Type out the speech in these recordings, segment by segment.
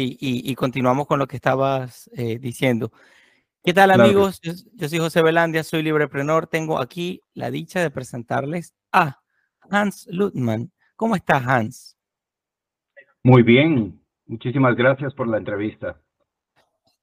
y, continuamos con lo que estabas eh, diciendo. ¿Qué tal amigos? Yo, soy José Belandia, soy libreprenor. Tengo aquí la dicha de presentarles a Hans Lutman. ¿Cómo estás, Hans? Muy bien, muchísimas gracias por la entrevista.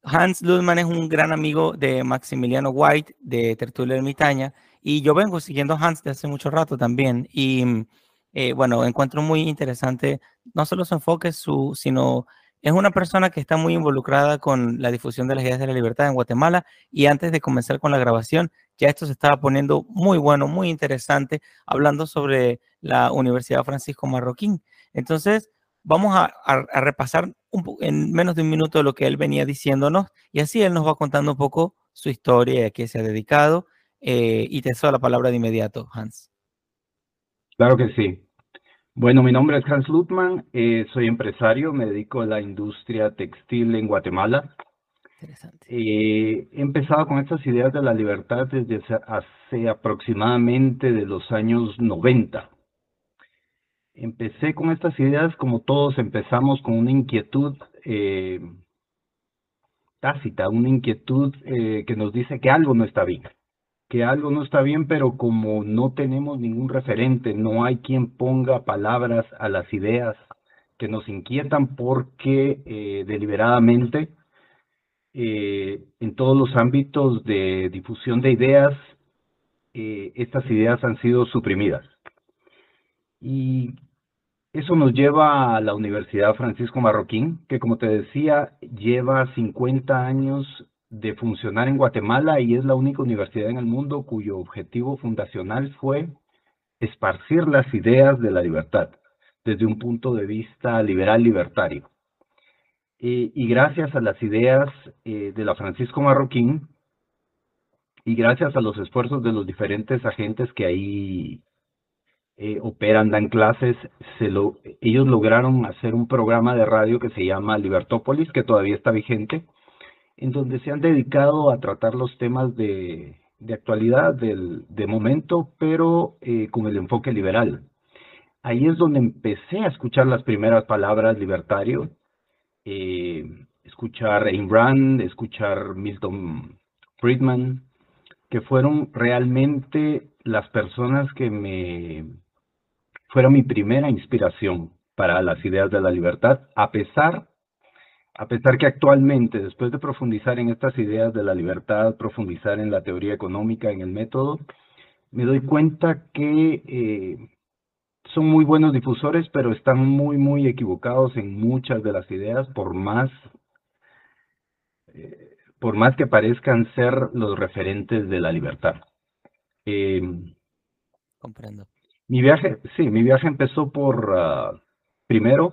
Hans Ludman es un gran amigo de Maximiliano White de Tertulia Ermitaña y yo vengo siguiendo a Hans desde hace mucho rato también y eh, bueno, encuentro muy interesante no solo su enfoque, su, sino es una persona que está muy involucrada con la difusión de las ideas de la libertad en Guatemala y antes de comenzar con la grabación, ya esto se estaba poniendo muy bueno, muy interesante, hablando sobre la Universidad Francisco Marroquín. Entonces, vamos a, repasar en menos de un minuto lo que él venía diciéndonos y así él nos va contando un poco su historia y a qué se ha dedicado. Eh, y te cedo la palabra de inmediato, Hans. Claro que sí. Bueno, mi nombre es Hans Lutman, eh, soy empresario, me dedico a la industria textil en Guatemala. Interesante. Eh, he empezado con estas ideas de la libertad desde hace aproximadamente de los años 90 empecé con estas ideas como todos empezamos con una inquietud eh, tácita, una inquietud eh, que nos dice que algo no está bien, que algo no está bien, pero como no tenemos ningún referente, no hay quien ponga palabras a las ideas que nos inquietan porque eh, deliberadamente en todos los ámbitos de difusión de ideas, estas ideas han sido suprimidas. Y eso nos lleva a la Universidad Francisco Marroquín, que como te decía, lleva 50 años de funcionar en Guatemala y es la única universidad en el mundo cuyo objetivo fundacional fue esparcir las ideas de la libertad desde un punto de vista liberal libertario. y gracias a las ideas eh, de la Francisco Marroquín y gracias a los esfuerzos de los diferentes agentes que ahí eh, operan, dan clases, se lo, ellos lograron hacer un programa de radio que se llama Libertópolis, que todavía está vigente, en donde se han dedicado a tratar los temas de, de actualidad, del, de momento, pero eh, con el enfoque liberal. Ahí es donde empecé a escuchar las primeras palabras libertario, eh, escuchar Ayn Rand, escuchar Milton Friedman, que fueron realmente las personas que me fueron mi primera inspiración para las ideas de la libertad, a pesar, a pesar que actualmente, después de profundizar en estas ideas de la libertad, profundizar en la teoría económica, en el método, me doy cuenta que eh, son muy buenos difusores, pero están muy, muy equivocados en muchas de las ideas, por más, eh, por más que parezcan ser los referentes de la libertad. Eh, Comprendo. Mi viaje, sí, mi viaje empezó por, ah, primero,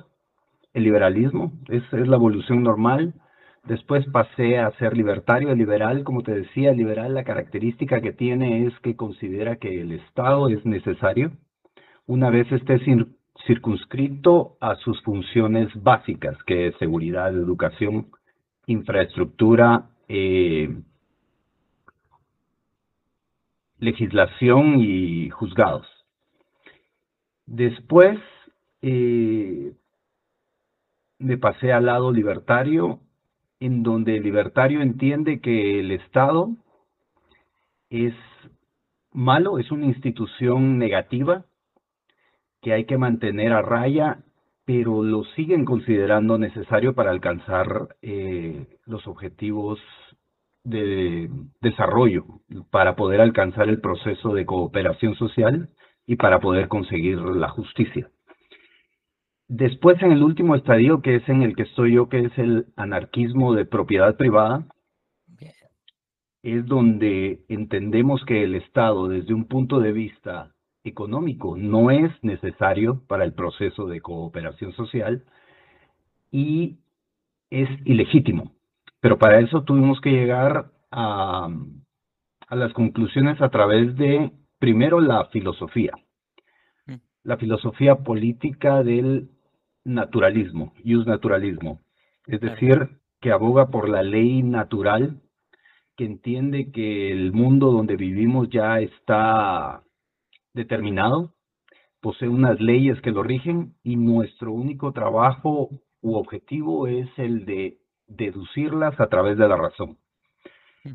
el liberalismo, es, es la evolución normal. Después pasé a ser libertario, liberal, como te decía, liberal la característica que tiene es que considera que el Estado es necesario una vez esté circunscrito a sus funciones básicas, que es seguridad, educación, infraestructura, eh, legislación y juzgados. Después eh, me pasé al lado libertario, en donde el libertario entiende que el Estado es malo, es una institución negativa que hay que mantener a raya, pero lo siguen considerando necesario para alcanzar eh, los objetivos de desarrollo, para poder alcanzar el proceso de cooperación social y para poder conseguir la justicia. Después, en el último estadio, que es en el que estoy yo, que es el anarquismo de propiedad privada, es donde entendemos que el Estado, desde un punto de vista económico, no es necesario para el proceso de cooperación social y es ilegítimo. Pero para eso tuvimos que llegar a, a las conclusiones a través de Primero, la filosofía. Mm. La filosofía política del naturalismo, jus naturalismo. Es decir, que aboga por la ley natural, que entiende que el mundo donde vivimos ya está determinado, posee unas leyes que lo rigen y nuestro único trabajo u objetivo es el de deducirlas a través de la razón. Mm.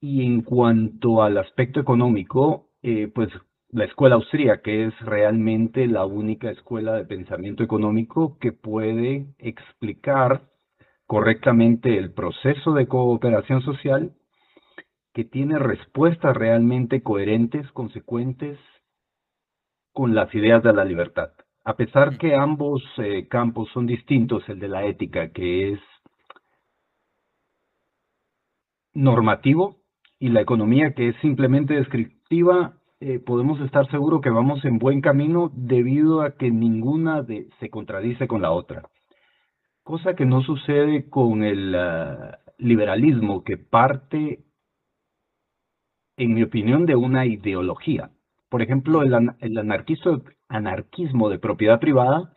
Y en cuanto al aspecto económico, eh, pues la escuela austríaca, que es realmente la única escuela de pensamiento económico que puede explicar correctamente el proceso de cooperación social, que tiene respuestas realmente coherentes, consecuentes con las ideas de la libertad. A pesar que ambos eh, campos son distintos, el de la ética, que es normativo, y la economía, que es simplemente descriptiva, eh, podemos estar seguros que vamos en buen camino debido a que ninguna de, se contradice con la otra. Cosa que no sucede con el ah, liberalismo, que parte, en mi opinión, de una ideología. Por ejemplo, el, anarquismo de propiedad privada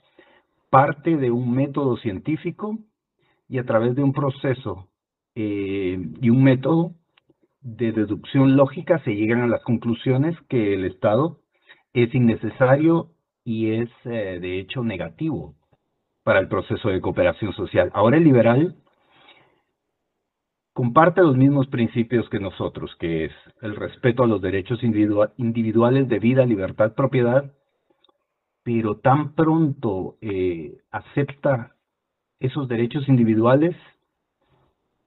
parte de un método científico y a través de un proceso eh, y un método de deducción lógica se llegan a las conclusiones que el Estado es innecesario y es eh, de hecho negativo para el proceso de cooperación social. Ahora el liberal comparte los mismos principios que nosotros, que es el respeto a los derechos individuales de vida, libertad, propiedad, pero tan pronto eh, acepta esos derechos individuales,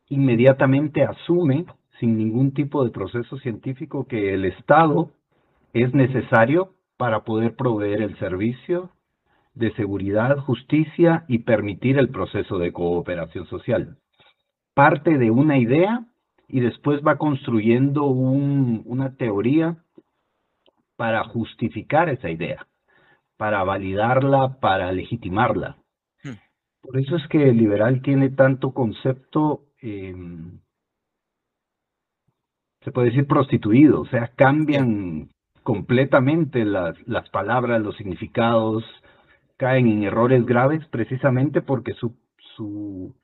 inmediatamente asume sin ningún tipo de proceso científico que el Estado es necesario para poder proveer el servicio de seguridad, justicia y permitir el proceso de cooperación social. Parte de una idea y después va construyendo una teoría para justificar esa idea, para validarla, para legitimarla. Hmm. Por eso es que el liberal tiene tanto concepto em, se puede decir prostituido, o sea, cambian completamente las, las palabras, los significados, caen en errores graves precisamente porque su, su,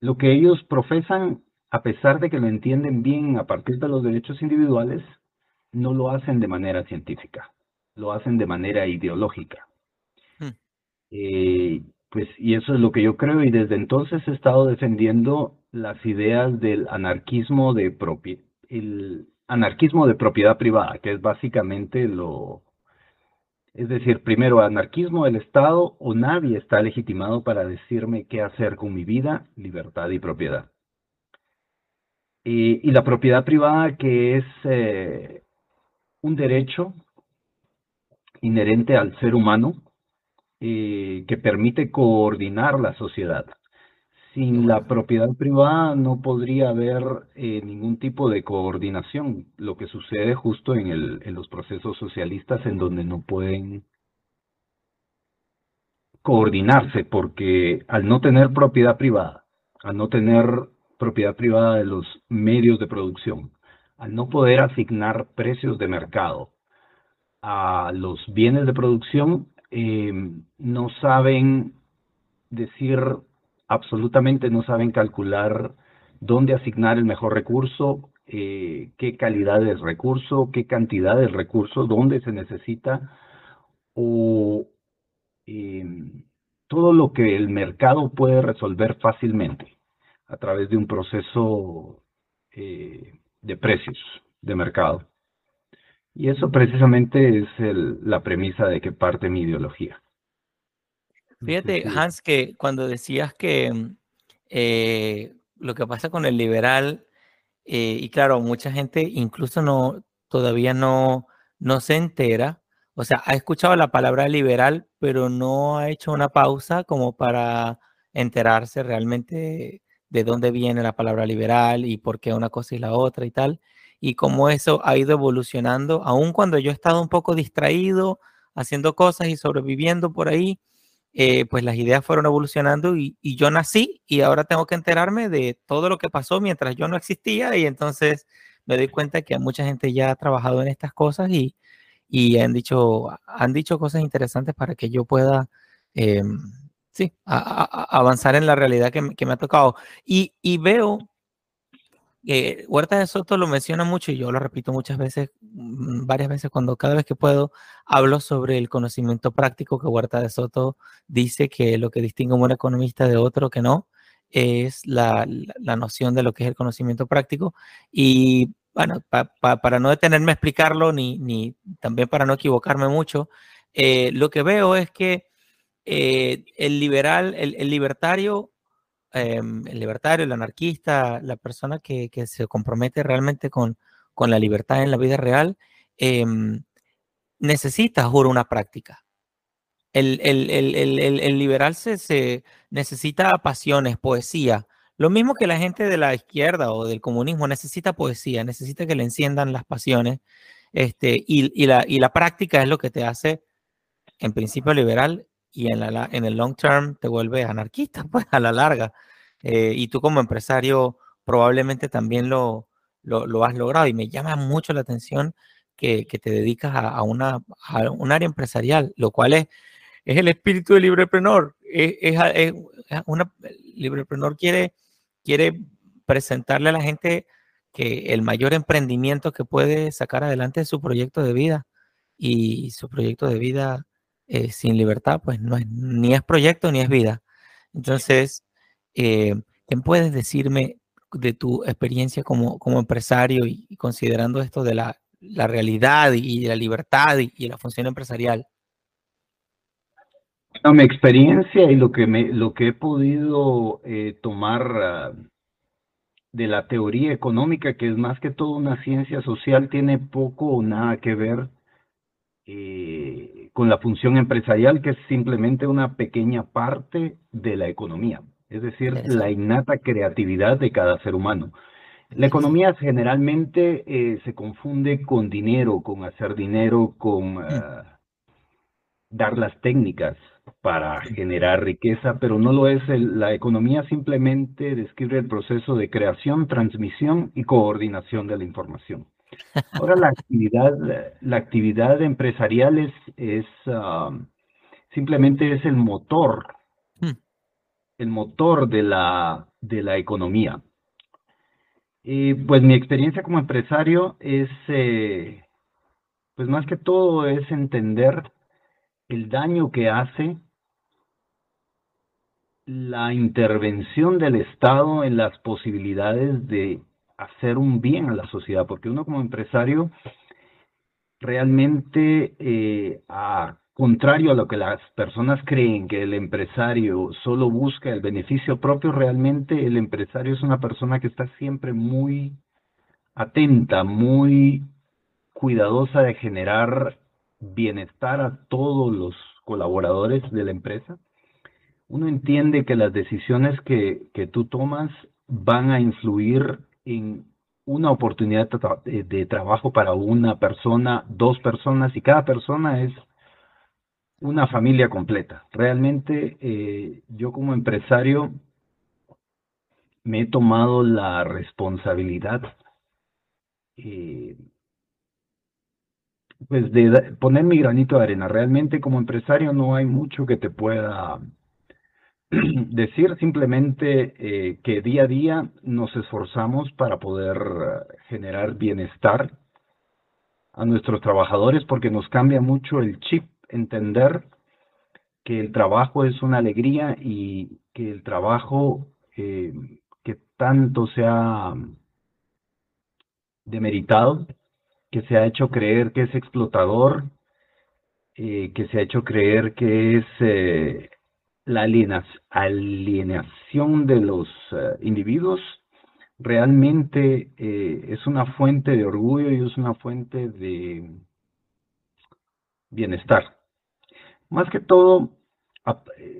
lo que ellos profesan, a pesar de que lo entienden bien a partir de los derechos individuales, no lo hacen de manera científica, lo hacen de manera ideológica. Hmm. Eh, pues, y eso es lo que yo creo, y desde entonces he estado defendiendo las ideas del anarquismo de el anarquismo de propiedad privada, que es básicamente lo, es decir, primero anarquismo del Estado o nadie está legitimado para decirme qué hacer con mi vida, libertad y propiedad. Y, la propiedad privada que es eh, un derecho inherente al ser humano eh, que permite coordinar la sociedad sin la propiedad privada no podría haber eh, ningún tipo de coordinación, lo que sucede justo en, el, en los procesos socialistas en donde no pueden coordinarse, porque al no tener propiedad privada, al no tener propiedad privada de los medios de producción, al no poder asignar precios de mercado a los bienes de producción, eh, no saben decir absolutamente no saben calcular dónde asignar el mejor recurso, eh, qué calidad del recurso, qué cantidad del recurso, dónde se necesita, o em, todo lo que el mercado puede resolver fácilmente a través de un proceso eh, de precios de mercado. Y eso precisamente es la premisa de que parte mi ideología. Fíjate, Hans, que cuando decías que mm, eh, lo que pasa con el liberal, eh, y claro, mucha gente incluso no, todavía no, no se entera, o sea, ha escuchado la palabra liberal, pero no ha hecho una pausa como para enterarse realmente de dónde viene la palabra liberal y por qué una cosa y la otra y tal, y cómo eso ha ido evolucionando, aun cuando yo he estado un poco distraído haciendo cosas y sobreviviendo por ahí, eh, pues las ideas fueron evolucionando y, yo nací y ahora tengo que enterarme de todo lo que pasó mientras yo no existía y entonces me doy cuenta que mucha gente ya ha trabajado en estas cosas y, han, dicho, han dicho cosas interesantes para que yo pueda, eh, sí, avanzar en la realidad que, me ha tocado. Y, y veo que Huerta de Soto lo menciona mucho y yo lo repito muchas veces mm, varias veces cuando cada vez que puedo hablo sobre el conocimiento práctico que Huerta de Soto dice que lo que distingue a un economista de otro que no es la, noción de lo que es el conocimiento práctico. Y bueno, para no detenerme a explicarlo, ni, ni también para no equivocarme mucho, eh, lo que veo es que eh, el liberal, el, libertario, em, el libertario, el anarquista, la persona que, se compromete realmente con, con, la libertad en la vida real, em, necesita, juro, una práctica. El, el, liberal se, necesita pasiones, poesía. Lo mismo que la gente de la izquierda o del comunismo necesita poesía, necesita que le enciendan las pasiones. Este, y, la, y la práctica es lo que te hace, en principio, liberal y en, la, en el long term te vuelve anarquista, pues a la larga. Eh, y tú como empresario probablemente también lo, lo, has logrado y me llama mucho la atención que, que te dedicas a, una, a un área empresarial, lo cual es es el espíritu del libreprenor. Es, es, una, el libreprenor quiere, quiere presentarle a la gente que el mayor emprendimiento que puede sacar adelante es su proyecto de vida. Y su proyecto de vida eh, sin libertad, pues no es, ni es proyecto ni es vida. Entonces, eh, ¿qué puedes decirme de tu experiencia como, como empresario y, considerando esto de la, la realidad y, la libertad y, y la función empresarial? No, mi experiencia y lo que, me, lo que he podido eh, tomar ah, de la teoría económica, que es más que todo una ciencia social, tiene poco o nada que ver eh, con la función empresarial, que es simplemente una pequeña parte de la economía, es decir, la innata creatividad de cada ser humano. La economía generalmente eh, se confunde con dinero, con hacer dinero, con mm. ah, dar las técnicas para generar riqueza, pero no lo es. la economía simplemente describe el proceso de creación, transmisión y coordinación de la información. Ahora la actividad, la actividad empresarial es, es um, simplemente es el motor, hmm. el motor de la, de la economía. Y pues mi experiencia como empresario es, eh, pues más que todo es entender el daño que hace la intervención del Estado en las posibilidades de hacer un bien a la sociedad, porque uno como empresario realmente, eh, a contrario a lo que las personas creen que el empresario solo busca el beneficio propio, realmente el empresario es una persona que está siempre muy atenta, muy cuidadosa de generar bienestar a todos los colaboradores de la empresa, uno entiende que las decisiones que, que tú tomas van a influir en una oportunidad de, trabajo para una persona, dos personas, y cada persona es una familia completa. Realmente eh, yo como empresario me he tomado la responsabilidad eh, pues de poner mi granito de arena. Realmente como empresario no hay mucho que te pueda decir, simplemente eh, que día a día nos esforzamos para poder eh, generar bienestar a nuestros trabajadores porque nos cambia mucho el chip, entender que el trabajo es una alegría y que el trabajo eh, que tanto se ha demeritado que se ha hecho creer que es explotador, que se ha hecho creer que es la alienación de los eh, individuos, realmente es una fuente de orgullo y es una fuente de bienestar. Más que todo,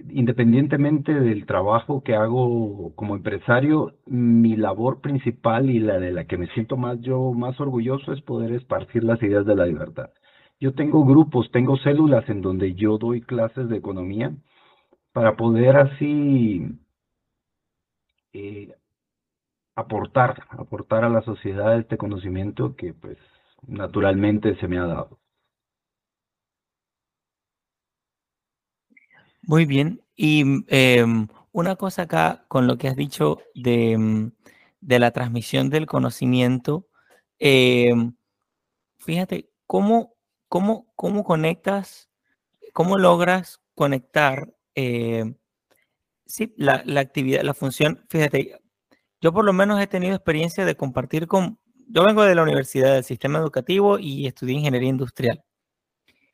independientemente del trabajo que hago como empresario, mi labor principal y la de la que me siento más yo más orgulloso es poder esparcir las ideas de la libertad. Yo tengo grupos, tengo células en donde yo doy clases de economía para poder así eh, aportar, aportar a la sociedad este conocimiento que pues naturalmente se me ha dado. Muy bien. Y em, una cosa acá con lo que has dicho de, mm, la transmisión del conocimiento, em, fíjate, ¿cómo, cómo, cómo conectas, cómo logras conectar eh, sí, la, la, actividad, la función? Fíjate, yo por lo menos he tenido experiencia de compartir con, yo vengo de la universidad del sistema educativo y estudié ingeniería industrial.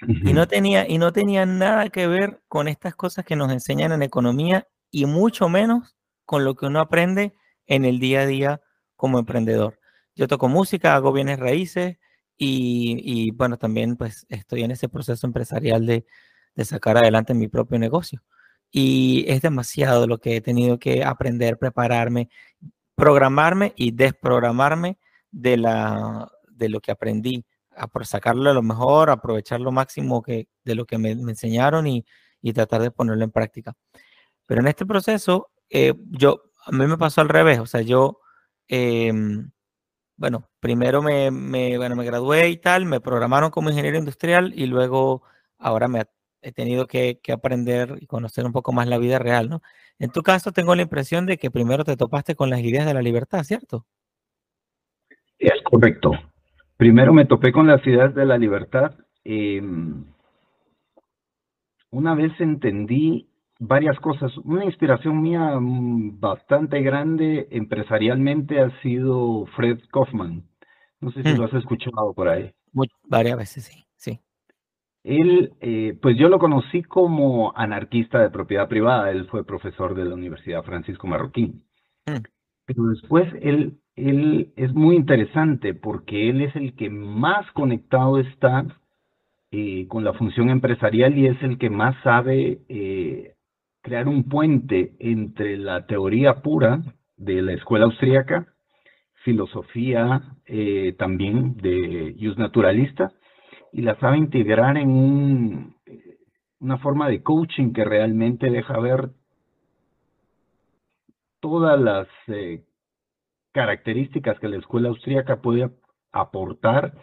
Y no, tenía, y no tenía nada que ver con estas cosas que nos enseñan en economía y mucho menos con lo que uno aprende en el día a día como emprendedor. Yo toco música, hago bienes raíces y, y bueno, también pues estoy en ese proceso empresarial de, de sacar adelante mi propio negocio. Y es demasiado lo que he tenido que aprender, prepararme, programarme y desprogramarme de, la, de lo que aprendí, a por sacarlo a lo mejor, aprovechar lo máximo que, de lo que me, enseñaron y, y, tratar de ponerlo en práctica. Pero en este proceso, eh, yo, a mí me pasó al revés, o sea, yo, em, bueno, primero me, me, bueno, me gradué y tal, me programaron como ingeniero industrial y luego ahora me he tenido que, que, aprender y conocer un poco más la vida real, ¿no? En tu caso, tengo la impresión de que primero te topaste con las ideas de la libertad, ¿cierto? Es correcto. Primero me topé con las ideas de la libertad. Eh, una vez entendí varias cosas. Una inspiración mía mm, bastante grande empresarialmente ha sido Fred Kaufman. No sé si mm. lo has escuchado por ahí. varias veces, sí. Él, eh, pues yo lo conocí como anarquista de propiedad privada. Él fue profesor de la Universidad Francisco Marroquín. Mm. Pero después él él es muy interesante porque él es el que más conectado está eh, con la función empresarial y es el que más sabe eh, crear un puente entre la teoría pura de la escuela austríaca, filosofía eh, también de Jus Naturalista, y la sabe integrar en un, una forma de coaching que realmente deja ver todas las características que la escuela austríaca puede aportar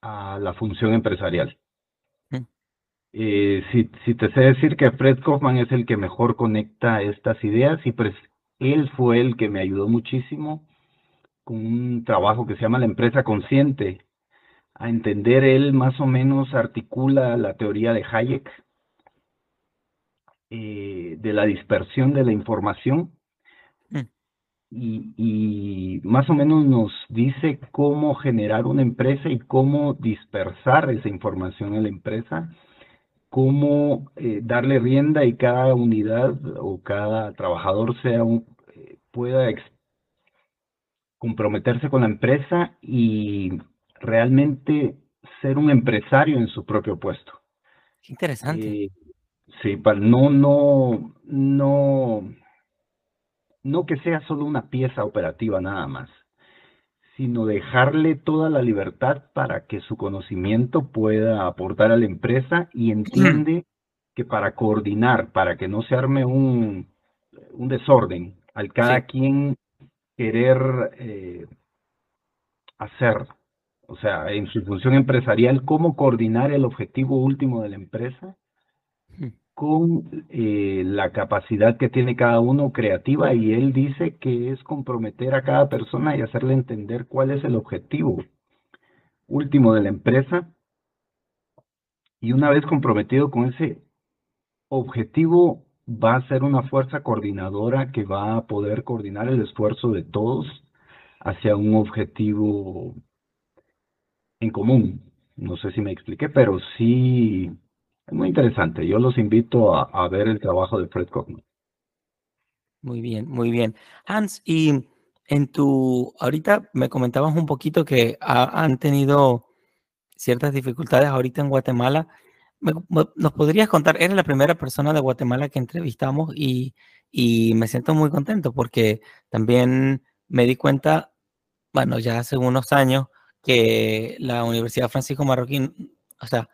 a la función empresarial. Mm. Eh, si, si, te sé decir que Fred Kaufman es el que mejor conecta estas ideas y pues él fue el que me ayudó muchísimo con un trabajo que se llama la empresa consciente, a entender él más o menos articula la teoría de Hayek eh, de la dispersión de la información. Y, más o menos nos dice cómo generar una empresa y cómo dispersar esa información en la empresa, cómo eh, darle rienda y cada unidad o cada trabajador sea un, eh, pueda comprometerse con la empresa y realmente ser un empresario en su propio puesto. interesante. Eh, sí, para no, no, no no que sea solo una pieza operativa nada más, sino dejarle toda la libertad para que su conocimiento pueda aportar a la empresa y entiende que para coordinar, para que no se arme un, un desorden, al cada quien querer eh, hacer, o sea, en su función empresarial, cómo coordinar el objetivo último de la empresa con eh, la capacidad que tiene cada uno creativa y él dice que es comprometer a cada persona y hacerle entender cuál es el objetivo último de la empresa. Y una vez comprometido con ese objetivo, va a ser una fuerza coordinadora que va a poder coordinar el esfuerzo de todos hacia un objetivo en común. No sé si me expliqué, pero sí es muy interesante. Yo los invito a, ver el trabajo de Fred Kaufman. Muy bien, muy bien. Hans, y en tu, ahorita me comentabas un poquito que han tenido ciertas dificultades ahorita en Guatemala. ¿Nos podrías contar? Eres la primera persona de Guatemala que entrevistamos y, y me siento muy contento porque también me di cuenta, bueno, ya hace unos años que la Universidad Francisco Marroquín, o sea,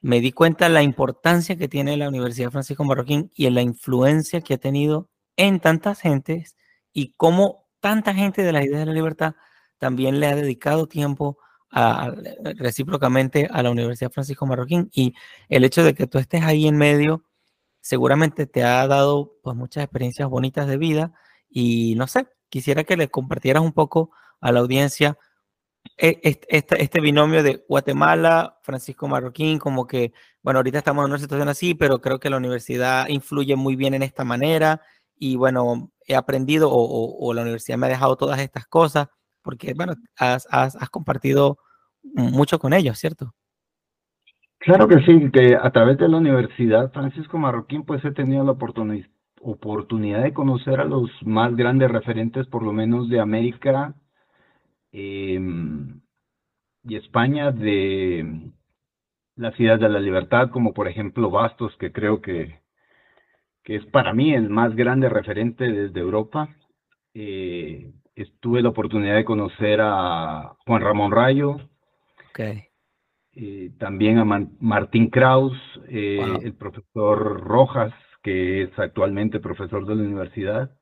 me di cuenta la importancia que tiene la Universidad Francisco Marroquín y en la influencia que ha tenido en tantas gentes y cómo tanta gente de las ideas de la libertad también le ha dedicado tiempo a, recíprocamente a la Universidad Francisco Marroquín. Y el hecho de que tú estés ahí en medio seguramente te ha dado pues muchas experiencias bonitas de vida. Y no sé, quisiera que le compartieras un poco a la audiencia este, este, binomio de Guatemala, Francisco Marroquín, como que, bueno, ahorita estamos en una situación así, pero creo que la universidad influye muy bien en esta manera y bueno, he aprendido o, la universidad me ha dejado todas estas cosas porque, bueno, has compartido mucho con ellos, ¿cierto? Claro que sí, que a través de la Universidad Francisco Marroquín pues he tenido la oportunidad de conocer a los más grandes referentes, por lo menos de América em, y España, de la ciudad de la libertad, como por ejemplo Bastos, que creo que, que es para mí el más grande referente desde Europa. Eh, tuve la oportunidad de conocer a Juan Ramón Rayo, okay. Eh, también a Martín Kraus, eh, el profesor Rojas, que es actualmente profesor de la universidad.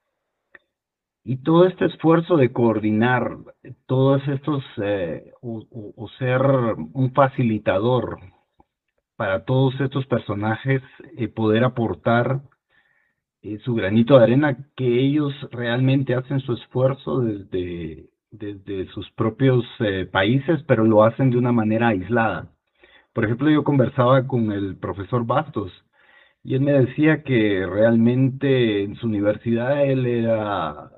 Y todo este esfuerzo de coordinar todos estos, eh, o, ser un facilitador para todos estos personajes, poder aportar su granito de arena, que ellos realmente hacen su esfuerzo desde, desde sus propios eh, países, pero lo hacen de una manera aislada. Por ejemplo, yo conversaba con el profesor Bastos y él me decía que realmente en su universidad él era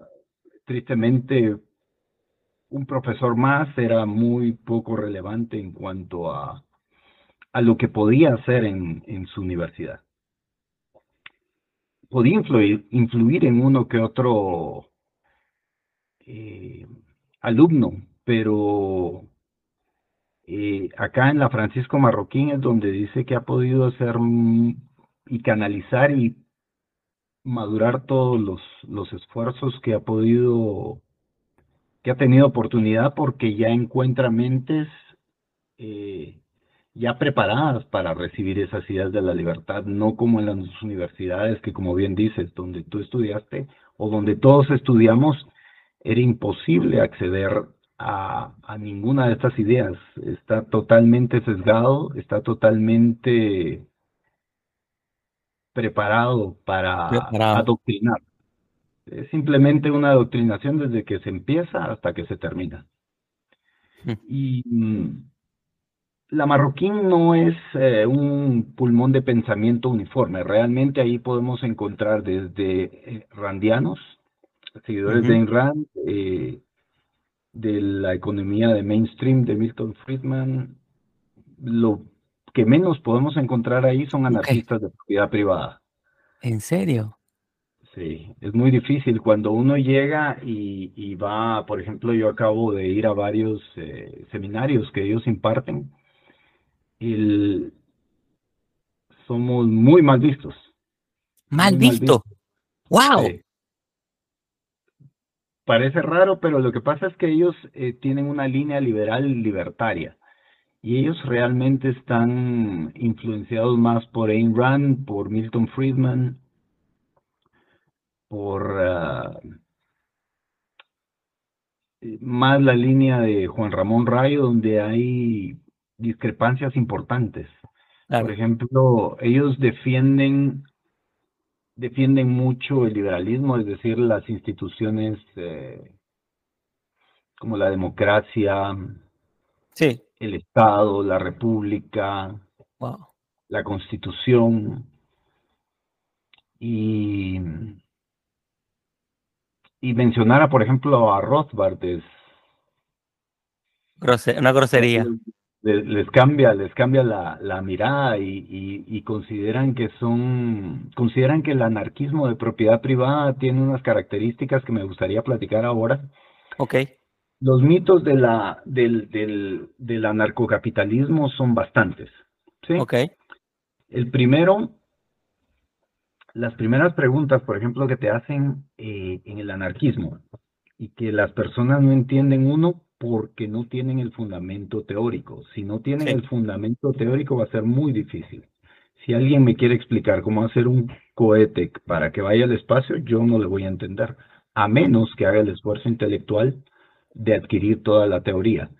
tristemente un profesor más, era muy poco relevante en cuanto a, a lo que podía hacer en, en su universidad. Podía influir, influir en uno que otro eh, alumno, pero eh, acá en la Francisco Marroquín es donde dice que ha podido hacer y canalizar y madurar todos los, los esfuerzos que ha podido, que ha tenido oportunidad porque ya encuentra mentes eh, ya preparadas para recibir esas ideas de la libertad, no como en las universidades que como bien dices, donde tú estudiaste o donde todos estudiamos, era imposible acceder a, ninguna de estas ideas. Está totalmente sesgado, está totalmente preparado para adoctrinar. Es simplemente una adoctrinación desde que se empieza hasta que se termina. Y mm, la marroquín no es eh, un pulmón de pensamiento uniforme. Realmente ahí podemos encontrar desde eh, randianos, seguidores de Ayn Rand, eh, de la economía de mainstream de Milton Friedman, lo que menos podemos encontrar ahí son anarquistas de propiedad privada. ¿En serio? Sí, es muy difícil. Cuando uno llega y, va, por ejemplo, yo acabo de ir a varios eh, seminarios que ellos imparten, somos muy mal vistos. Mal visto. ¡Wow! Parece raro, pero lo que pasa es que ellos eh, tienen una línea liberal libertaria y ellos realmente están influenciados más por Ayn Rand, por Milton Friedman, por ah, más la línea de Juan Ramón Rayo, donde hay discrepancias importantes. Por ejemplo, ellos defienden defienden mucho el liberalismo, es decir, las instituciones eh, como la democracia, sí. el Estado, la República, la Constitución y, y mencionar, por ejemplo, a Rothbard es una grosería les, cambia, les cambia la, la mirada y, y, consideran que son, consideran que el anarquismo de propiedad privada tiene unas características que me gustaría platicar ahora. Ok. Los mitos de la, del, del, del anarcocapitalismo son bastantes. ¿sí? Ok. El primero, las primeras preguntas, por ejemplo, que te hacen eh, en el anarquismo y que las personas no entienden uno, porque no tienen el fundamento teórico. Si no tienen el fundamento teórico va a ser muy difícil. Si alguien me quiere explicar cómo hacer un cohete para que vaya al espacio, yo no le voy a entender, a menos que haga el esfuerzo intelectual de adquirir toda la teoría.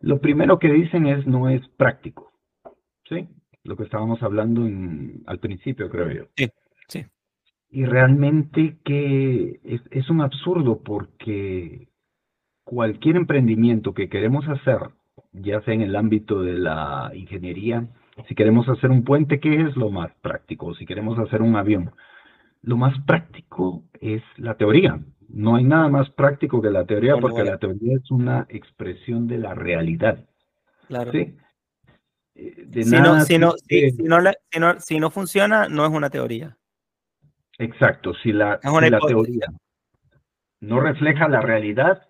Lo primero que dicen es no es práctico. ¿Sí? Lo que estábamos hablando al principio, creo yo. Sí, sí. Y realmente que es un absurdo porque cualquier emprendimiento que queremos hacer, ya sea en el ámbito de la ingeniería, si queremos hacer un puente, ¿qué es lo más práctico? Si queremos hacer un avión, lo más práctico es la teoría. No hay nada más práctico que la teoría porque la teoría es una expresión de la realidad. Claro. ¿sí? si, no, si, no, funciona, no es una teoría. Exacto, si la, la teoría no refleja la realidad.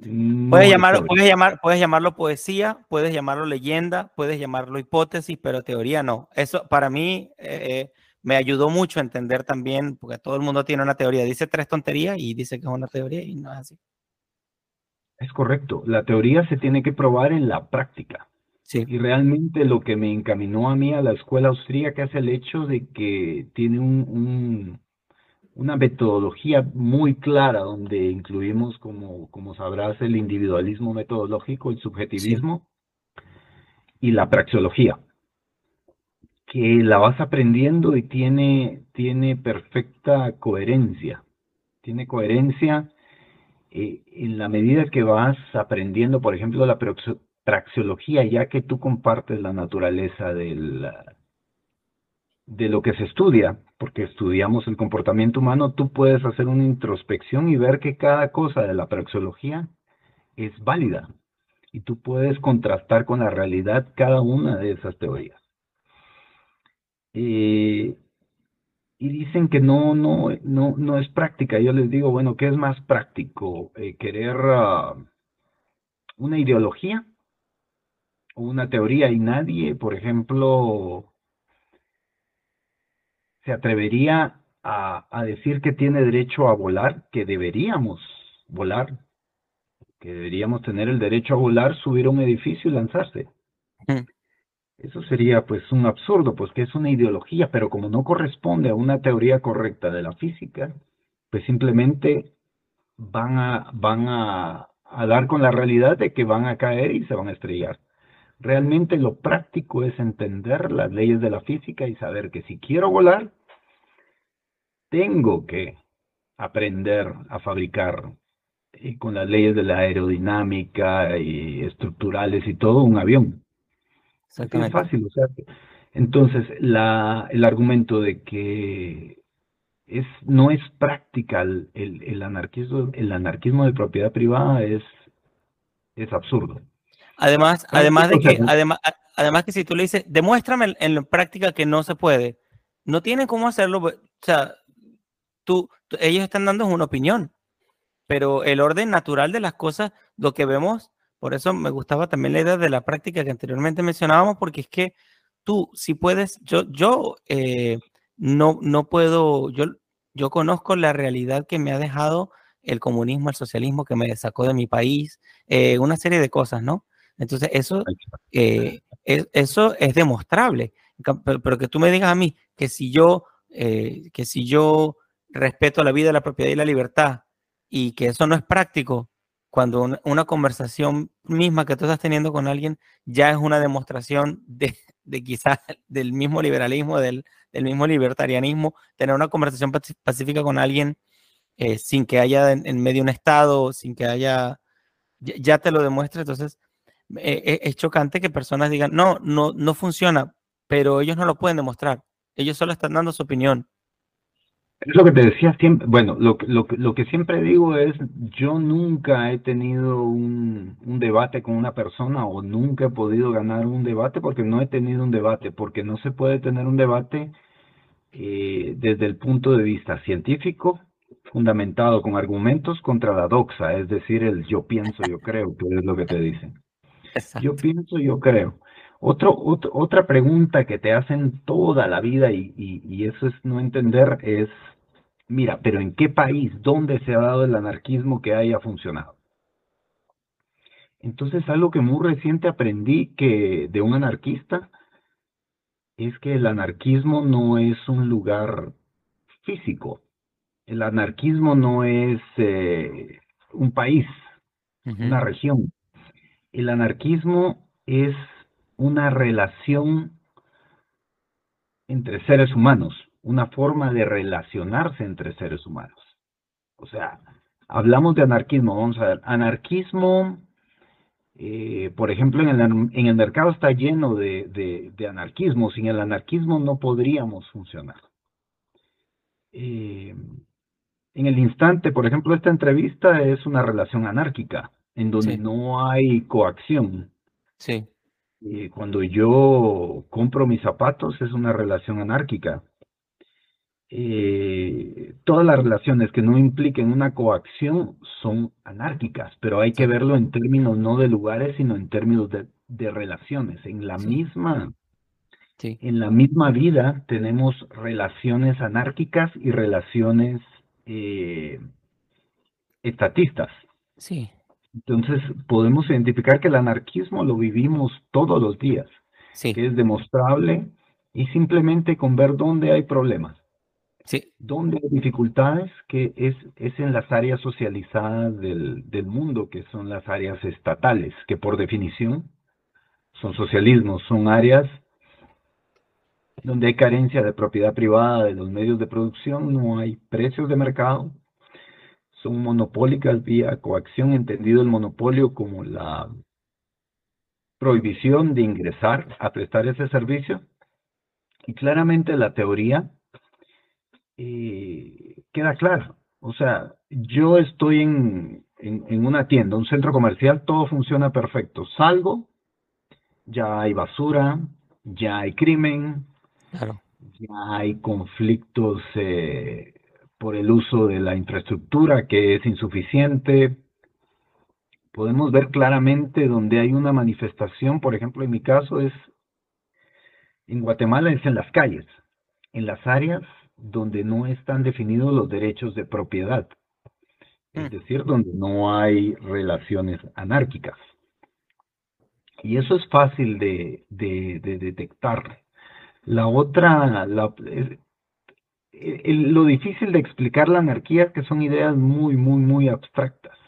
puedes, llamarlo, puedes, llamar, puedes llamarlo poesía, puedes llamarlo leyenda, puedes llamarlo hipótesis, pero teoría no. Eso para mí eh, me ayudó mucho a entender también, porque todo el mundo tiene una teoría. Dice tres tonterías y dice que es una teoría y no es así. Es correcto. La teoría se tiene que probar en la práctica. Y realmente lo que me encaminó a mí a la escuela austríaca es el hecho de que tiene un, una metodología muy clara donde incluimos, como, como sabrás, el individualismo metodológico, el subjetivismo y la praxeología, que la vas aprendiendo y tiene, tiene perfecta coherencia. Tiene coherencia eh, en la medida que vas aprendiendo, por ejemplo, la praxeología, ya que tú compartes la naturaleza del, de lo que se estudia, porque estudiamos el comportamiento humano, tú puedes hacer una introspección y ver que cada cosa de la praxeología es válida. Y tú puedes contrastar con la realidad cada una de esas teorías. Eh, y dicen que no, no, no, no es práctica. Yo les digo, bueno, ¿qué es más práctico? Eh, ¿Querer ah, una ideología o una teoría? Y nadie, por ejemplo, se atrevería a, decir que tiene derecho a volar, que deberíamos volar, que deberíamos tener el derecho a volar, subir a un edificio y lanzarse. Eso sería pues un absurdo, pues que es una ideología, pero como no corresponde a una teoría correcta de la física, pues simplemente van a, van a, a dar con la realidad de que van a caer y se van a estrellar. Realmente lo práctico es entender las leyes de la física y saber que si quiero volar, tengo que aprender a fabricar eh, con las leyes de la aerodinámica y estructurales y todo un avión. Es fácil, o sea, entonces la, el argumento de que es, no es práctica el, el, anarquismo, el anarquismo de propiedad privada es, es absurdo. Además, además de que, además, además que si tú le dices, demuéstrame en, la práctica que no se puede, no tienen cómo hacerlo, o sea, tú, ellos están dando una opinión, pero el orden natural de las cosas, lo que vemos, por eso me gustaba también la idea de la práctica que anteriormente mencionábamos, porque es que tú, si puedes, yo, yo eh, no, no puedo, yo, yo conozco la realidad que me ha dejado el comunismo, el socialismo, que me sacó de mi país, eh, una serie de cosas, ¿no? Entonces, eso, eh, es, eso es demostrable. Pero, que tú me digas a mí que si yo, eh, que si yo respeto la vida, la propiedad y la libertad y que eso no es práctico, cuando una, conversación misma que tú estás teniendo con alguien ya es una demostración de, de quizás del mismo liberalismo, del, mismo libertarianismo, tener una conversación pacífica con alguien eh, sin que haya en, medio un Estado, sin que haya, ya, te lo demuestra, entonces eh, eh, es chocante que personas digan, no, no, no funciona, pero ellos no lo pueden demostrar. Ellos solo están dando su opinión. Es lo que te decía siempre, bueno, lo, lo, lo que siempre digo es, yo nunca he tenido un, un, debate con una persona o nunca he podido ganar un debate porque no he tenido un debate, porque no se puede tener un debate eh, desde el punto de vista científico, fundamentado con argumentos contra la doxa, es decir, el yo pienso, yo creo, que es lo que te dicen. Yo pienso, yo creo. Otro, otra pregunta que te hacen toda la vida y, y, eso es no entender es, mira, pero ¿en qué país, dónde se ha dado el anarquismo que haya funcionado? Entonces algo que muy reciente aprendí que de un anarquista es que el anarquismo no es un lugar físico, el anarquismo no es eh, un país, una región, el anarquismo es una relación entre seres humanos, una forma de relacionarse entre seres humanos. O sea, hablamos de anarquismo, vamos a ver, anarquismo, eh, por ejemplo, en el, en el, mercado está lleno de, de, anarquismo, sin el anarquismo no podríamos funcionar. Eh, en el instante, por ejemplo, esta entrevista es una relación anárquica, en donde no hay coacción. Sí. Eh, cuando yo compro mis zapatos es una relación anárquica. Eh, todas las relaciones que no impliquen una coacción son anárquicas, pero hay que verlo en términos no de lugares, sino en términos de, relaciones. En la misma en la misma vida tenemos relaciones anárquicas y relaciones eh, estatistas. Sí. Entonces podemos identificar que el anarquismo lo vivimos todos los días, sí. que es demostrable y simplemente con ver dónde hay problemas, sí. dónde hay dificultades, que es, es en las áreas socializadas del, del mundo, que son las áreas estatales, que por definición son socialismos, son áreas donde hay carencia de propiedad privada de los medios de producción, no hay precios de mercado, son monopólicas vía coacción, entendido el monopolio como la prohibición de ingresar a prestar ese servicio. Y claramente la teoría eh, queda clara. O sea, yo estoy en, en, una tienda, un centro comercial, todo funciona perfecto. Salgo, ya hay basura, ya hay crimen, claro. ya hay conflictos eh, por el uso de la infraestructura que es insuficiente. Podemos ver claramente donde hay una manifestación, por ejemplo, en mi caso es, en Guatemala es en las calles, en las áreas donde no están definidos los derechos de propiedad, es mm. decir, donde no hay relaciones anárquicas. Y eso es fácil de, detectar. La otra, la, lo difícil de explicar la anarquía es que son ideas muy, muy, muy abstractas.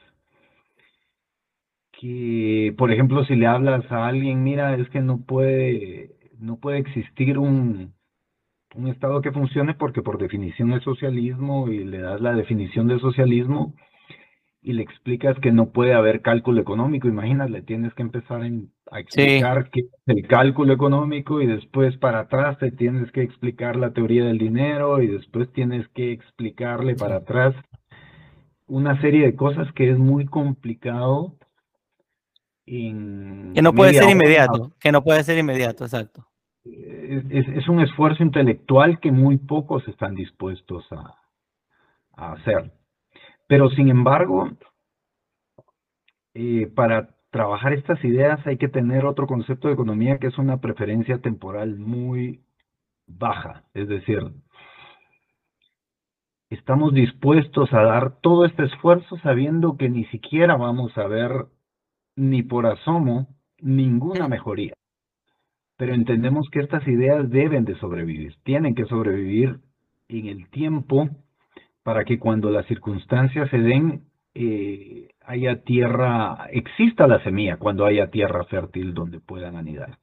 Que, por ejemplo, si le hablas a alguien, mira, es que no puede, no puede existir un, un Estado que funcione porque por definición es socialismo y le das la definición de socialismo y le explicas que no puede haber cálculo económico. Imagínate, tienes que empezar a explicar qué es el cálculo económico y después para atrás te tienes que explicar la teoría del dinero y después tienes que explicarle para atrás una serie de cosas que es muy complicado. que no puede ser inmediato, que no puede ser inmediato, exacto. Es, es, un esfuerzo intelectual que muy pocos están dispuestos a, a hacer. Pero sin embargo, eh, para trabajar estas ideas hay que tener otro concepto de economía que es una preferencia temporal muy baja. Es decir, estamos dispuestos a dar todo este esfuerzo sabiendo que ni siquiera vamos a ver ni por asomo ninguna mejoría. Pero entendemos que estas ideas deben de sobrevivir, tienen que sobrevivir en el tiempo para que cuando las circunstancias se den, eh, haya tierra, exista la semilla cuando haya tierra fértil donde puedan anidar.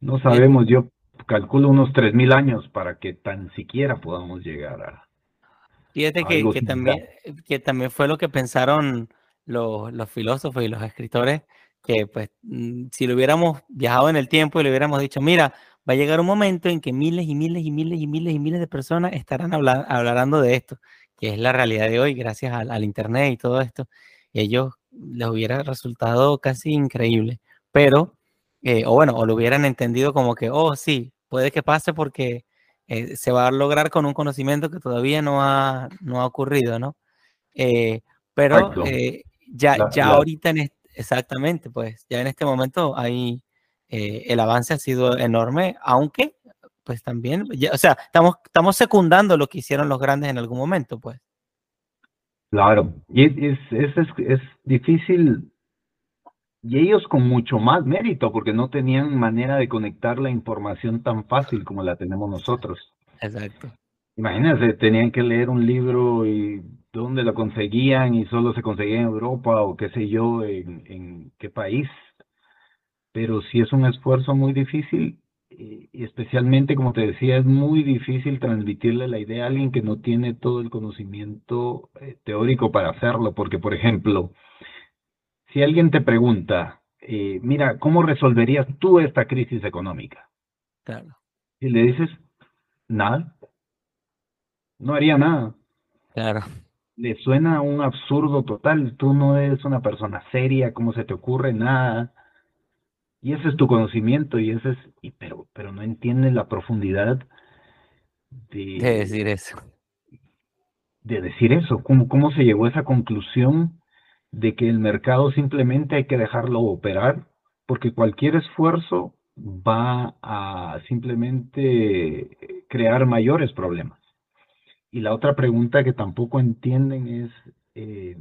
No sabemos, yo calculo unos 3.000 años para que tan siquiera podamos llegar a... Fíjate que, que también, que también fue lo que pensaron los, los filósofos y los escritores, que pues mm, si lo hubiéramos viajado en el tiempo y le hubiéramos dicho, mira, va a llegar un momento en que miles y miles y miles y miles y miles de personas estarán hablando de esto que es la realidad de hoy, gracias al, Internet y todo esto, ellos les hubiera resultado casi increíble, pero, eh, o bueno, o lo hubieran entendido como que, oh, sí, puede que pase porque eh, se va a lograr con un conocimiento que todavía no ha, no ha ocurrido, ¿no? Eh, pero ya, ya ahorita, en exactamente, pues ya en este momento hay, el avance ha sido enorme, aunque pues también, o sea, estamos, estamos secundando lo que hicieron los grandes en algún momento, pues. Claro, y es, es, es, difícil, y ellos con mucho más mérito, porque no tenían manera de conectar la información tan fácil como la tenemos nosotros. Exacto. Imagínense, tenían que leer un libro y dónde lo conseguían y solo se conseguía en Europa o qué sé yo, en, en qué país. Pero si es un esfuerzo muy difícil, y, y especialmente, como te decía, es muy difícil transmitirle la idea a alguien que no tiene todo el conocimiento eh, teórico para hacerlo, porque, por ejemplo, si alguien te pregunta, eh, mira, ¿cómo resolverías tú esta crisis económica? Claro. Y le dices, nada, no haría nada. Claro. Le suena un absurdo total, tú no eres una persona seria, ¿cómo se te ocurre? Nada. Y ese es tu conocimiento y ese es, y, pero, pero no entiendes la profundidad de, de, decir eso. De decir eso, ¿Cómo, cómo se llegó a esa conclusión de que el mercado simplemente hay que dejarlo operar, porque cualquier esfuerzo va a simplemente crear mayores problemas. Y la otra pregunta que tampoco entienden es, eh,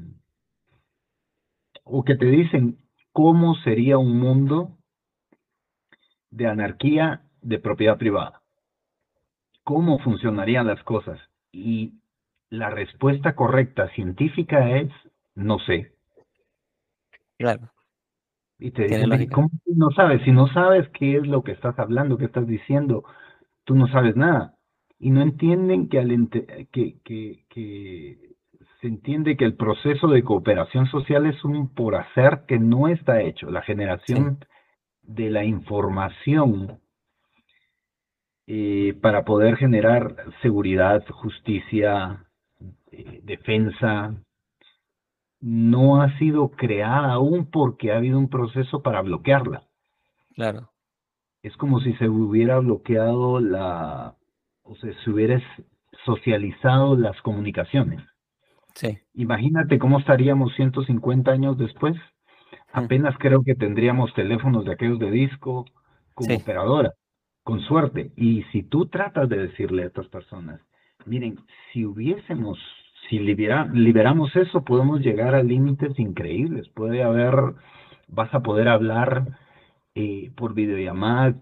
o que te dicen, ¿cómo sería un mundo de anarquía de propiedad privada. ¿Cómo funcionarían las cosas? Y la respuesta correcta científica es no sé. Claro. Y te dicen, ¿cómo no sabes? Si no sabes qué es lo que estás hablando, qué estás diciendo, tú no sabes nada. Y no entienden que, al que, que, que se entiende que el proceso de cooperación social es un por hacer que no está hecho. La generación de la información eh, para poder generar seguridad, justicia, eh, defensa, no ha sido creada aún porque ha habido un proceso para bloquearla. Claro. Es como si se hubiera bloqueado la, o sea, se hubiera socializado las comunicaciones. Sí. Imagínate cómo estaríamos 150 años después Apenas creo que tendríamos teléfonos de aquellos de disco como operadora, con suerte. Y si tú tratas de decirle a estas personas, miren, si hubiésemos, si liberamos eso, podemos llegar a límites increíbles. Puede haber, vas a poder hablar eh, por videollamada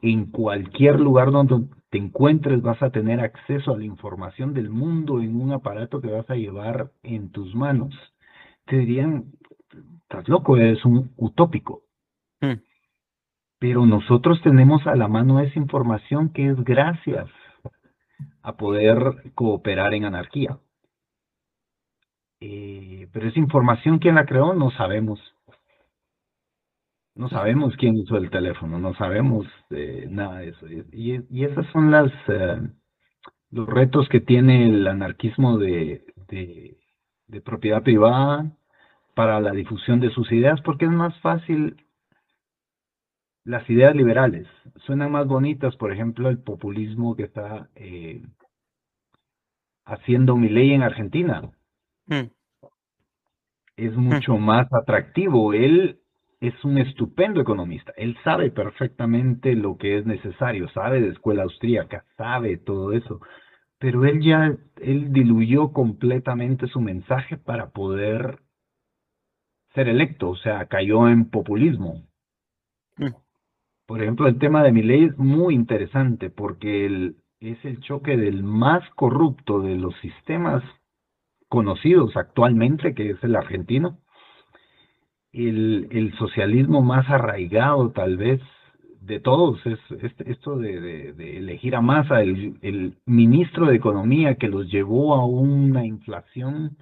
en cualquier lugar donde te encuentres, vas a tener acceso a la información del mundo en un aparato que vas a llevar en tus manos. Te dirían, estás loco, es un utópico. Hmm. Pero nosotros tenemos a la mano esa información que es gracias a poder cooperar en anarquía. Eh, pero esa información, ¿quién la creó? No sabemos. No sabemos quién usó el teléfono, no sabemos eh, nada de eso. Y, y esas son las eh, los retos que tiene el anarquismo de, de propiedad privada, para la difusión de sus ideas porque es más fácil las ideas liberales. Suenan más bonitas, por ejemplo, el populismo que está eh, haciendo mi ley en Argentina. Hmm. Es hmm. mucho más atractivo. Él es un estupendo economista. Él sabe perfectamente lo que es necesario, sabe de escuela austríaca, sabe todo eso. Pero él ya, él diluyó completamente su mensaje para poder ser electo, o sea, cayó en populismo. Mm. Por ejemplo, el tema de mi ley es muy interesante porque el, es el choque del más corrupto de los sistemas conocidos actualmente, que es el argentino, el, el socialismo más arraigado tal vez de todos, es, esto de, de, elegir a Massa, el, el ministro de Economía que los llevó a una inflación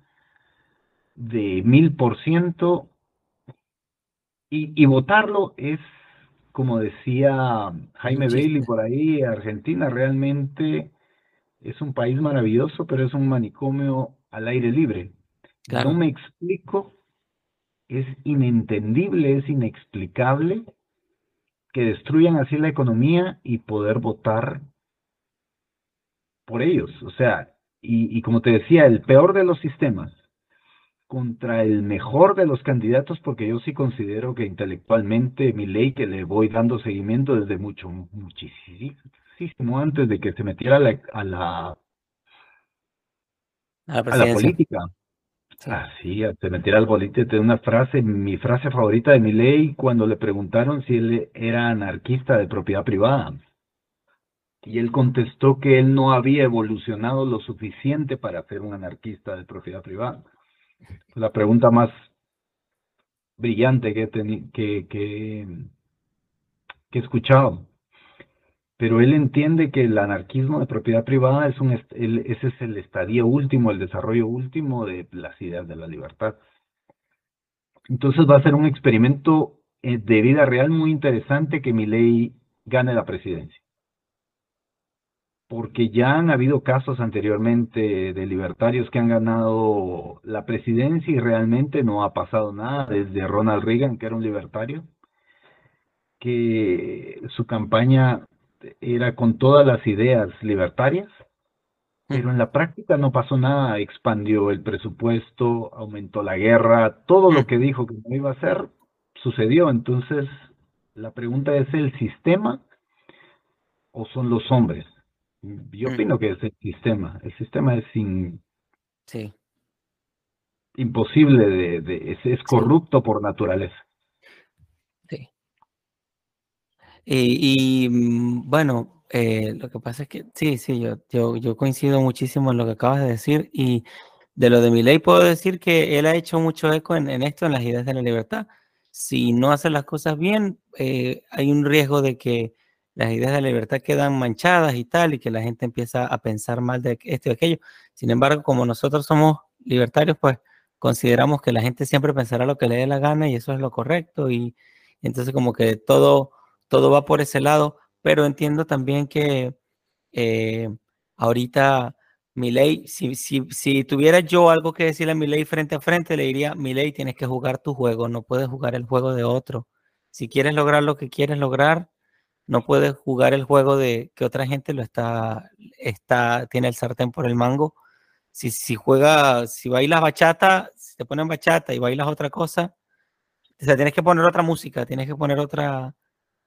de mil por ciento y, votarlo es, como decía Jaime Bailey por ahí, Argentina realmente es un país maravilloso, pero es un manicomio al aire libre. No me explico, es inentendible, es inexplicable que destruyan así la economía y poder votar por ellos. O sea, y, y como te decía, el peor de los sistemas contra el mejor de los candidatos, porque yo sí considero que intelectualmente mi ley, que le voy dando seguimiento desde mucho, muchísimo antes de que se metiera a la, a la, a la política. Así, se metiera al bolite de una frase, mi frase favorita de mi ley, cuando le preguntaron si él era anarquista de propiedad privada. Y él contestó que él no había evolucionado lo suficiente para ser un anarquista de propiedad privada la pregunta más brillante que, que, que, he escuchado. Pero él entiende que el anarquismo de propiedad privada es un, ese es el estadio último, el desarrollo último de las ideas de la libertad. Entonces va a ser un experimento eh, de vida real muy interesante que mi ley gane la presidencia. Porque ya han habido casos anteriormente de libertarios que han ganado la presidencia y realmente no ha pasado nada desde Ronald Reagan, que era un libertario, que su campaña era con todas las ideas libertarias, pero en la práctica no pasó nada, expandió el presupuesto, aumentó la guerra, todo lo que dijo que no iba a hacer sucedió. Entonces, la pregunta es el sistema o son los hombres. Yo opino que es el sistema. El sistema es sí. imposible de, es, corrupto por naturaleza. Y, mm, bueno, eh, lo que pasa es que sí, sí, yo, yo, yo coincido muchísimo en lo que acabas de decir y de lo de mi ley puedo decir que él ha hecho mucho eco en, esto, en las ideas de la libertad. Si no hace las cosas bien, eh, hay un riesgo de que las ideas de la libertad quedan manchadas y tal, y que la gente empieza a pensar mal de esto y aquello. Sin embargo, como nosotros somos libertarios, pues consideramos que la gente siempre pensará lo que le dé la gana y eso es lo correcto. Y, y entonces como que todo todo va por ese lado, pero entiendo también que eh, ahorita mi ley, si, si, si, tuviera yo algo que decirle a mi ley frente a frente, le diría, mi ley, tienes que jugar tu juego, no puedes jugar el juego de otro. Si quieres lograr lo que quieres lograr, no puedes jugar el juego de que otra gente lo está, está, tiene el sartén por el mango. Si, si juega, si bailas bachata, si te ponen bachata y bailas otra cosa, o sea, tienes que poner otra música, tienes que poner otra,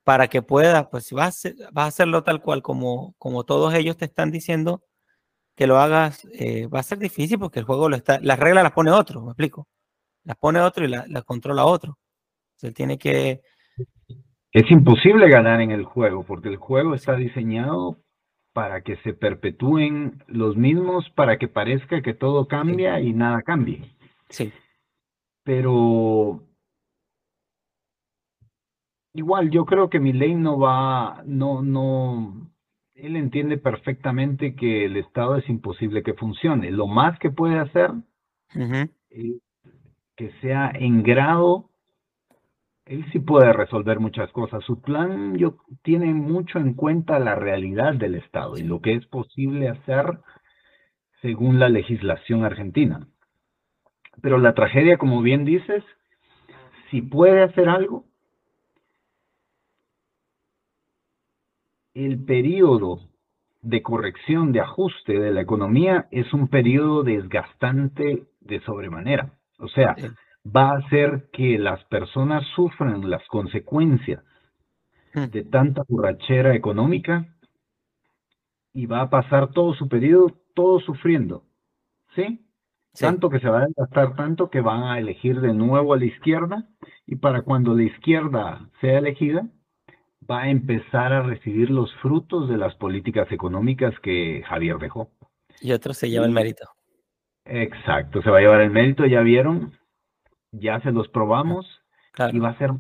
para que puedas, pues si vas a, vas a hacerlo tal cual como, como todos ellos te están diciendo que lo hagas, eh, va a ser difícil porque el juego lo está, las reglas las pone otro, me explico. Las pone otro y las la controla otro. Se tiene que... Es imposible ganar en el juego porque el juego está diseñado para que se perpetúen los mismos, para que parezca que todo cambia y nada cambie. Sí. Pero Igual, yo creo que mi ley no va, no, no, él entiende perfectamente que el Estado es imposible que funcione. Lo más que puede hacer es que sea en grado, él sí puede resolver muchas cosas. Su plan yo, tiene mucho en cuenta la realidad del Estado y lo que es posible hacer según la legislación argentina. Pero la tragedia, como bien dices, si puede hacer algo, el periodo de corrección, de ajuste de la economía es un periodo desgastante de sobremanera. O sea, va a hacer que las personas sufran las consecuencias hmm. de tanta borrachera económica y va a pasar todo su periodo, todo sufriendo. ¿Sí? Tanto que se va a desgastar tanto que van a elegir de nuevo a la izquierda y para cuando la izquierda sea elegida, va a empezar a recibir los frutos de las políticas económicas que Javier dejó. Y otro se lleva el mérito. Exacto, se va a llevar el mérito, ya vieron, ya se los probamos y va a ser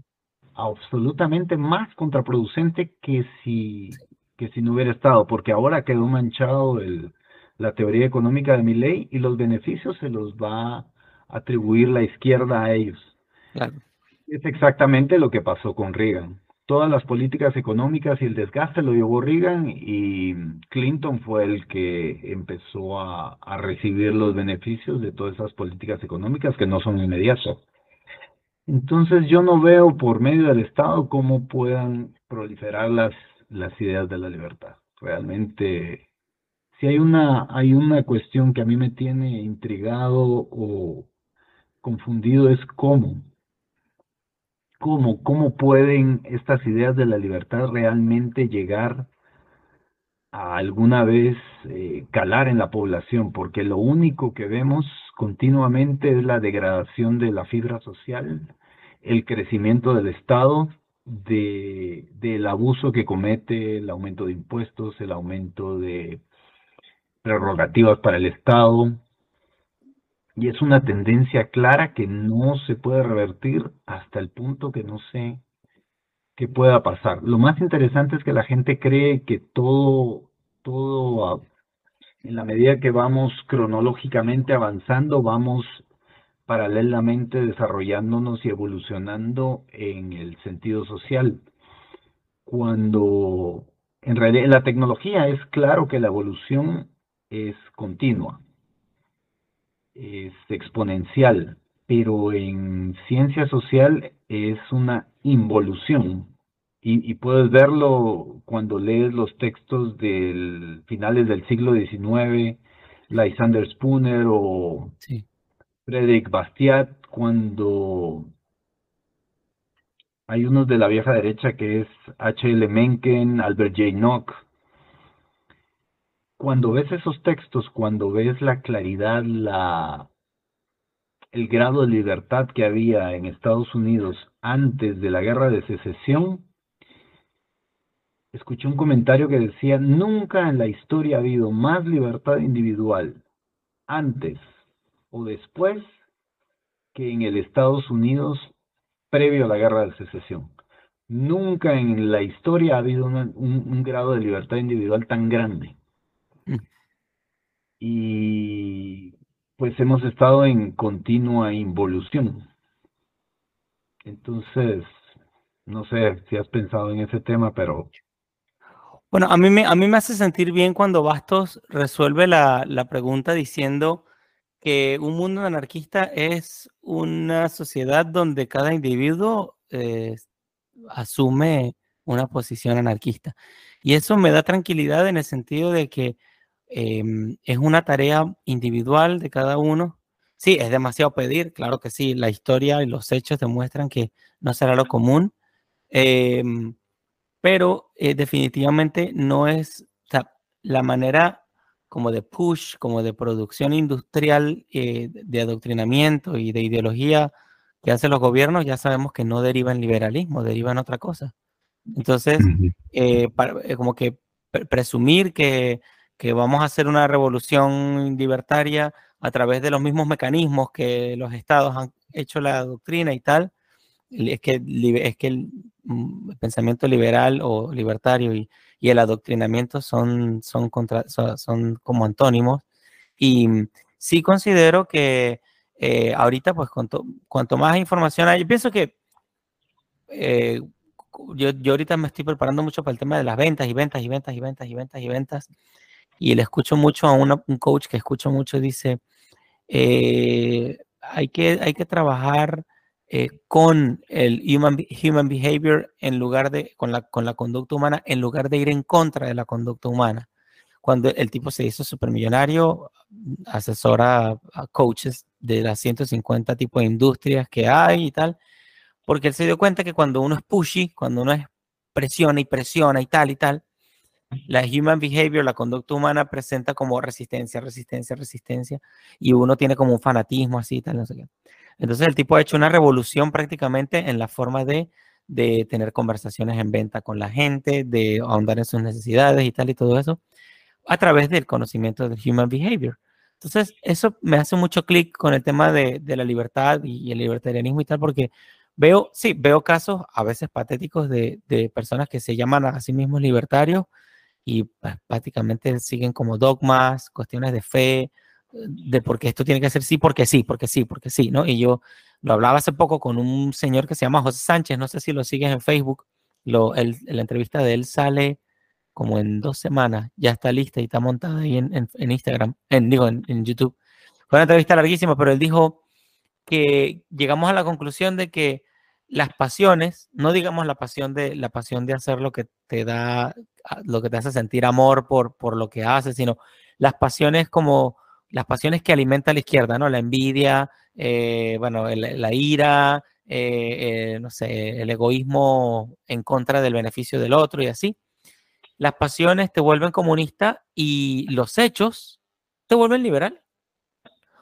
absolutamente más contraproducente que si, que si no hubiera estado, porque ahora quedó manchado el, la teoría económica de mi ley y los beneficios se los va a atribuir la izquierda a ellos. Es exactamente lo que pasó con Reagan todas las políticas económicas y el desgaste lo llevó Reagan y Clinton fue el que empezó a, recibir los beneficios de todas esas políticas económicas que no son inmediatas. Entonces yo no veo por medio del Estado cómo puedan proliferar las, ideas de la libertad. Realmente, si hay una, hay una cuestión que a mí me tiene intrigado o confundido es cómo cómo, cómo pueden estas ideas de la libertad realmente llegar a alguna vez eh, calar en la población, porque lo único que vemos continuamente es la degradación de la fibra social, el crecimiento del Estado, de, del abuso que comete, el aumento de impuestos, el aumento de prerrogativas para el Estado, y es una tendencia clara que no se puede revertir hasta el punto que no sé que pueda pasar. Lo más interesante es que la gente cree que todo, todo, ah, en la medida que vamos cronológicamente avanzando, vamos paralelamente desarrollándonos y evolucionando en el sentido social. Cuando en realidad la tecnología es claro que la evolución es continua, es exponencial, pero en ciencia social es una involución. Y, puedes verlo cuando lees los textos del finales del siglo XIX, Lysander Spooner o Frederick Bastiat, cuando hay unos de la vieja derecha que es H.L. Mencken, Albert J. Nock. Cuando ves esos textos, cuando ves la claridad, la, el grado de libertad que había en Estados Unidos antes de la guerra de secesión, escuché un comentario que decía, nunca en la historia ha habido más libertad individual antes o después que en el Estados Unidos previo a la guerra de secesión. Nunca en la historia ha habido un, grado de libertad individual tan grande. Y pues hemos estado en continua involución. Entonces, no sé si has pensado en ese tema, pero... Bueno, a mí me, a mí me hace sentir bien cuando Bastos resuelve la, la pregunta diciendo que un mundo anarquista es una sociedad donde cada individuo eh, asume una posición anarquista. Y eso me da tranquilidad en el sentido de que em, es una tarea individual de cada uno. Sí, es demasiado pedir, claro que sí, la historia y los hechos demuestran que no será lo común, em, pero eh, definitivamente no es, la manera como de push, como de producción industrial eh, de adoctrinamiento y de ideología que hacen los gobiernos, ya sabemos que no deriva en liberalismo, deriva en otra cosa. Entonces, eh, eh, como que presumir que, que, vamos a hacer una revolución libertaria a través de los mismos mecanismos que los estados han hecho la doctrina y tal, es que, es que el, mm, pensamiento liberal o libertario y, el adoctrinamiento son, son, contra, son, como antónimos. Y sí considero que eh, ahorita, pues, cuanto, cuanto, más información hay, yo pienso que eh, yo, yo, ahorita me estoy preparando mucho para el tema de las ventas y ventas y ventas y ventas y ventas y ventas. Le escucho mucho a un coach que escucho mucho, dice, eh, hay, que, hay que trabajar eh, con el human, human behavior en lugar de, con la, con la conducta humana, en lugar de ir en contra de la conducta humana. Cuando el tipo se hizo supermillonario, asesora a coaches de las 150 tipos de industrias que hay y tal, porque él se dio cuenta que cuando uno es pushy, cuando uno es presiona y presiona y tal y tal, la human behavior, la conducta humana presenta como resistencia, resistencia, resistencia, y uno tiene como un fanatismo así, tal, no sé qué. Entonces el tipo ha hecho una revolución prácticamente en la forma de, tener conversaciones en venta con la gente, de ahondar en sus necesidades y tal y todo eso, a través del conocimiento del human behavior. Entonces, eso me hace mucho clic con el tema de, la libertad y, el libertarianismo y tal, porque veo, sí, veo casos a veces patéticos de, personas que se llaman a sí mismos libertarios y prácticamente siguen como dogmas, cuestiones de fe, de por qué esto tiene que ser sí, porque sí, porque sí, porque sí, ¿no? Y yo lo hablaba hace poco con un señor que se llama José Sánchez, no sé si lo sigues en Facebook, lo, el, la entrevista de él sale como en dos semanas, ya está lista y está montada ahí en, en, Instagram, en, digo, en, en, YouTube. Fue una entrevista larguísima, pero él dijo que llegamos a la conclusión de que las pasiones, no digamos la pasión de la pasión de hacer lo que te da, lo que te hace sentir amor por, por lo que haces, sino las pasiones como las pasiones que alimenta la izquierda, ¿no? La envidia, eh, bueno, la ira, eh, eh, no sé, el egoísmo en contra del beneficio del otro y así. Las pasiones te vuelven comunista y los hechos te vuelven liberal.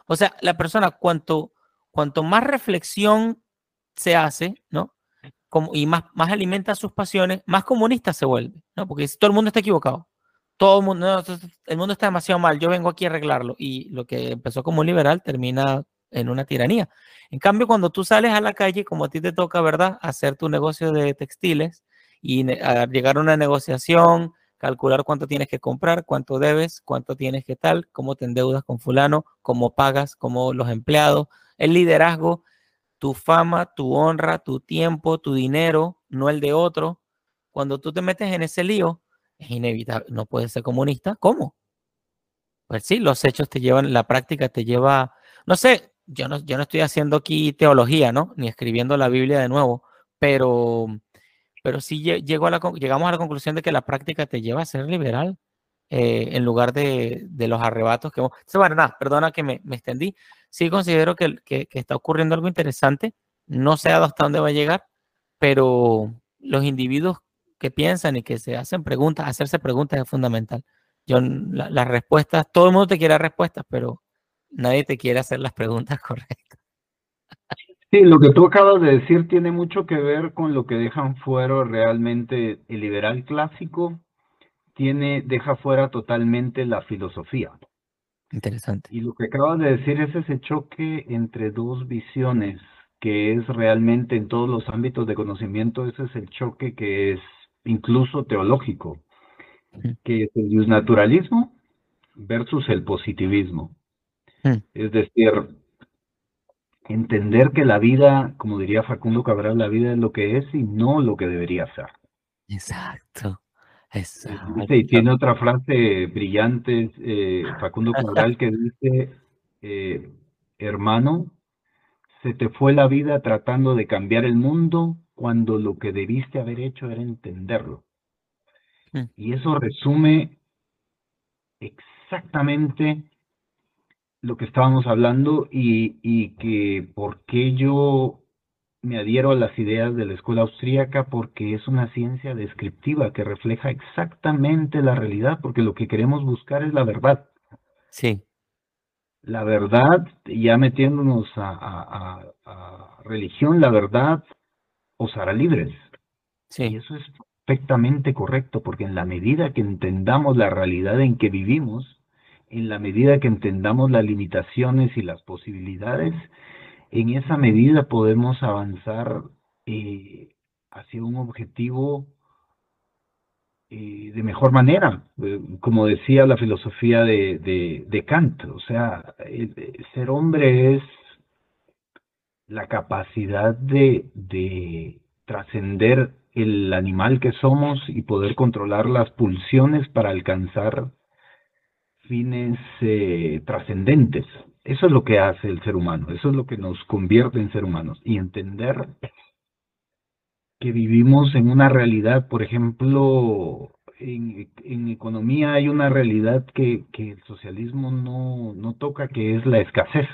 O sea, la persona, cuanto, cuanto más reflexión se hace, ¿no? Como, y más, más alimenta sus pasiones, más comunista se vuelve, ¿no? Porque todo el mundo está equivocado todo el mundo, el mundo está demasiado mal, yo vengo aquí a arreglarlo. Y lo que empezó como liberal termina en una tiranía. En cambio, cuando tú sales a la calle, como a ti te toca, ¿verdad?, hacer tu negocio de textiles y llegar a una negociación, calcular cuánto tienes que comprar, cuánto debes, cuánto tienes que tal, cómo te endeudas con fulano, cómo pagas, cómo los empleados, el liderazgo, tu fama, tu honra, tu tiempo, tu dinero, no el de otro. Cuando tú te metes en ese lío, es inevitable, no puedes ser comunista. ¿Cómo? Pues sí, los hechos te llevan, la práctica te lleva, no sé, yo no, yo no estoy haciendo aquí teología, ¿no? Ni escribiendo la Biblia de nuevo, pero pero sí llego a la, llegamos a la conclusión de que la práctica te lleva a ser liberal eh, en lugar de, los arrebatos que... bueno, nada, perdona que me, extendí. Sí considero que, está ocurriendo algo interesante. No sé hasta dónde va a llegar, pero los individuos que piensan y que se hacen preguntas, hacerse preguntas es fundamental. Yo, las respuestas, todo el mundo te quiere respuestas, pero nadie te quiere hacer las preguntas correctas. Sí, lo que tú acabas de decir tiene mucho que ver con lo que dejan fuera realmente el liberal clásico, tiene, deja fuera totalmente la filosofía. Interesante. Y lo que acabas de decir es ese choque entre dos visiones, que es realmente en todos los ámbitos de conocimiento, ese es el choque que es incluso teológico, que es el naturalismo versus el positivismo. Es decir, entender que la vida, como diría Facundo Cabral, la vida es lo que es y no lo que debería ser. Exacto. Exacto. Y tiene otra frase brillante, eh, Facundo Cabral, que dice, eh, hermano, se te fue la vida tratando de cambiar el mundo cuando lo que debiste haber hecho era entenderlo. Mm. Y eso resume exactamente lo que estábamos hablando y, y que por qué yo me adhiero a las ideas de la escuela austríaca porque es una ciencia descriptiva que refleja exactamente la realidad, porque lo que queremos buscar es la verdad. Sí. La verdad, ya metiéndonos a, a, religión, la verdad os hará libres. Sí. Y eso es perfectamente correcto, porque en la medida que entendamos la realidad en que vivimos, en la medida que entendamos las limitaciones y las posibilidades, en esa medida podemos avanzar eh, hacia un objetivo eh, de mejor manera, eh, como decía la filosofía de, de, Kant, o sea, ser hombre es la capacidad de, de trascender el animal que somos y poder controlar las pulsiones para alcanzar fines trascendentes. Eso es lo que hace el ser humano, eso es lo que nos convierte en ser humanos. Y entender que vivimos en una realidad, por ejemplo, en, economía hay una realidad que, que el socialismo no, no, toca, que es la escasez.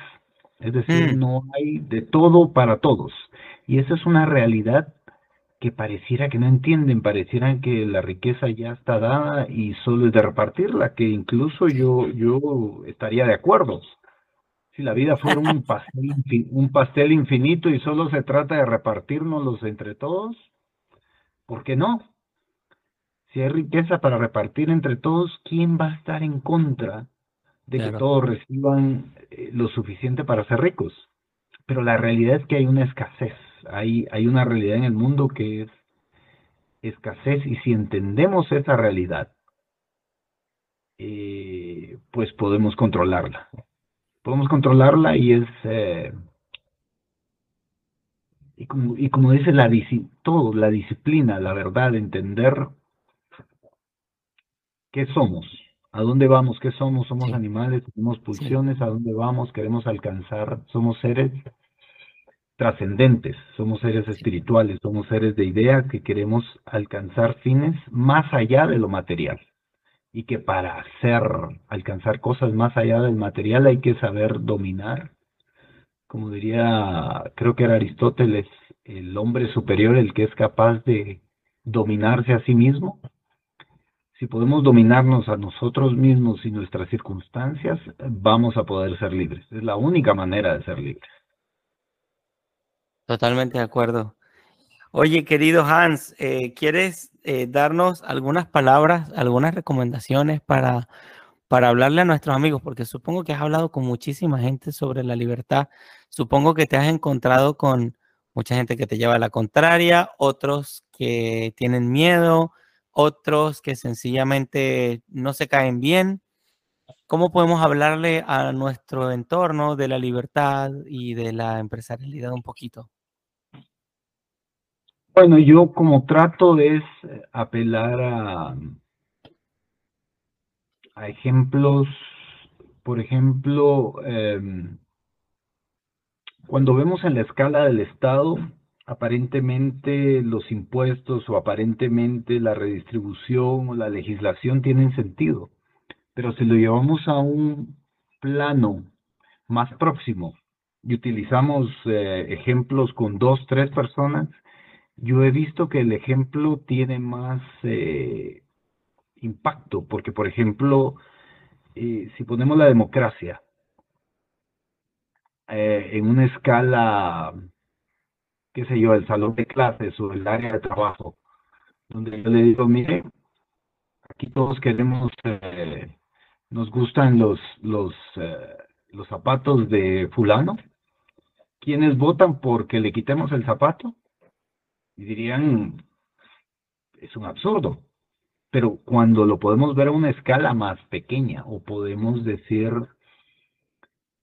Es decir, mm. no hay de todo para todos. Y esa es una realidad que pareciera que no entienden, pareciera que la riqueza ya está dada y solo es de repartirla, que incluso yo, yo estaría de acuerdo. Si la vida fuera un pastel, un pastel infinito y solo se trata de repartirnos entre todos, ¿por qué no? Si hay riqueza para repartir entre todos, ¿quién va a estar en contra de que todos reciban eh, lo suficiente para ser ricos? Pero la realidad es que hay una escasez hay, hay una realidad en el mundo que es escasez y si entendemos esa realidad, eh, pues podemos controlarla. Podemos controlarla y es, eh, y, como, y como dice la, todo, la disciplina, la verdad, entender qué somos, a dónde vamos, qué somos, somos animales, tenemos pulsiones, a dónde vamos, queremos alcanzar, somos seres trascendentes, somos seres espirituales, somos seres de idea que queremos alcanzar fines más allá de lo material. Y que para hacer, alcanzar cosas más allá del material hay que saber dominar. Como diría, creo que era Aristóteles, el hombre superior, el que es capaz de dominarse a sí mismo. Si podemos dominarnos a nosotros mismos y nuestras circunstancias, vamos a poder ser libres. Es la única manera de ser libres. Totalmente de acuerdo. Oye, querido Hans, eh, ¿quieres eh, darnos algunas palabras, algunas recomendaciones para, para hablarle a nuestros amigos? Porque supongo que has hablado con muchísima gente sobre la libertad. Supongo que te has encontrado con mucha gente que te lleva a la contraria, otros que tienen miedo, otros que sencillamente no se caen bien. ¿Cómo podemos hablarle a nuestro entorno de la libertad y de la empresarialidad un poquito? Bueno, yo como trato es apelar a, a ejemplos, por ejemplo, em, cuando vemos en la escala del Estado, aparentemente los impuestos o aparentemente la redistribución o la legislación tienen sentido, pero si lo llevamos a un plano más próximo y utilizamos eh, ejemplos con dos, tres personas, yo he visto que el ejemplo tiene más eh, impacto, porque por ejemplo, eh, si ponemos la democracia en una escala qué sé yo, el salón de clases o el área de trabajo, donde yo le digo, mire, aquí todos queremos, eh, nos gustan los, los, eh, los zapatos de fulano. ¿Quiénes votan porque le quitemos el zapato? Y dirían, es un absurdo. Pero cuando lo podemos ver a una escala más pequeña, o podemos decir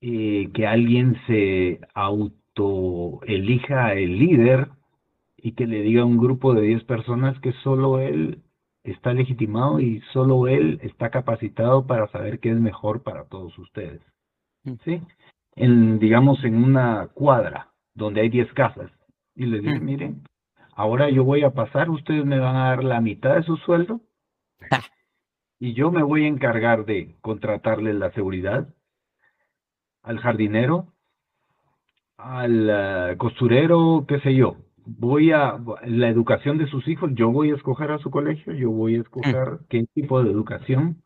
eh, que alguien se auto elija el líder y que le diga a un grupo de 10 personas que solo él está legitimado y solo él está capacitado para saber qué es mejor para todos ustedes. Mm. ¿Sí? En, digamos, en una cuadra donde hay 10 casas y les dice, mm. miren, ahora yo voy a pasar, ustedes me van a dar la mitad de su sueldo y yo me voy a encargar de contratarle la seguridad al jardinero, al eh, costurero, qué sé yo, voy a la educación de sus hijos, yo voy a escoger a su colegio, yo voy a escoger mm. qué tipo de educación.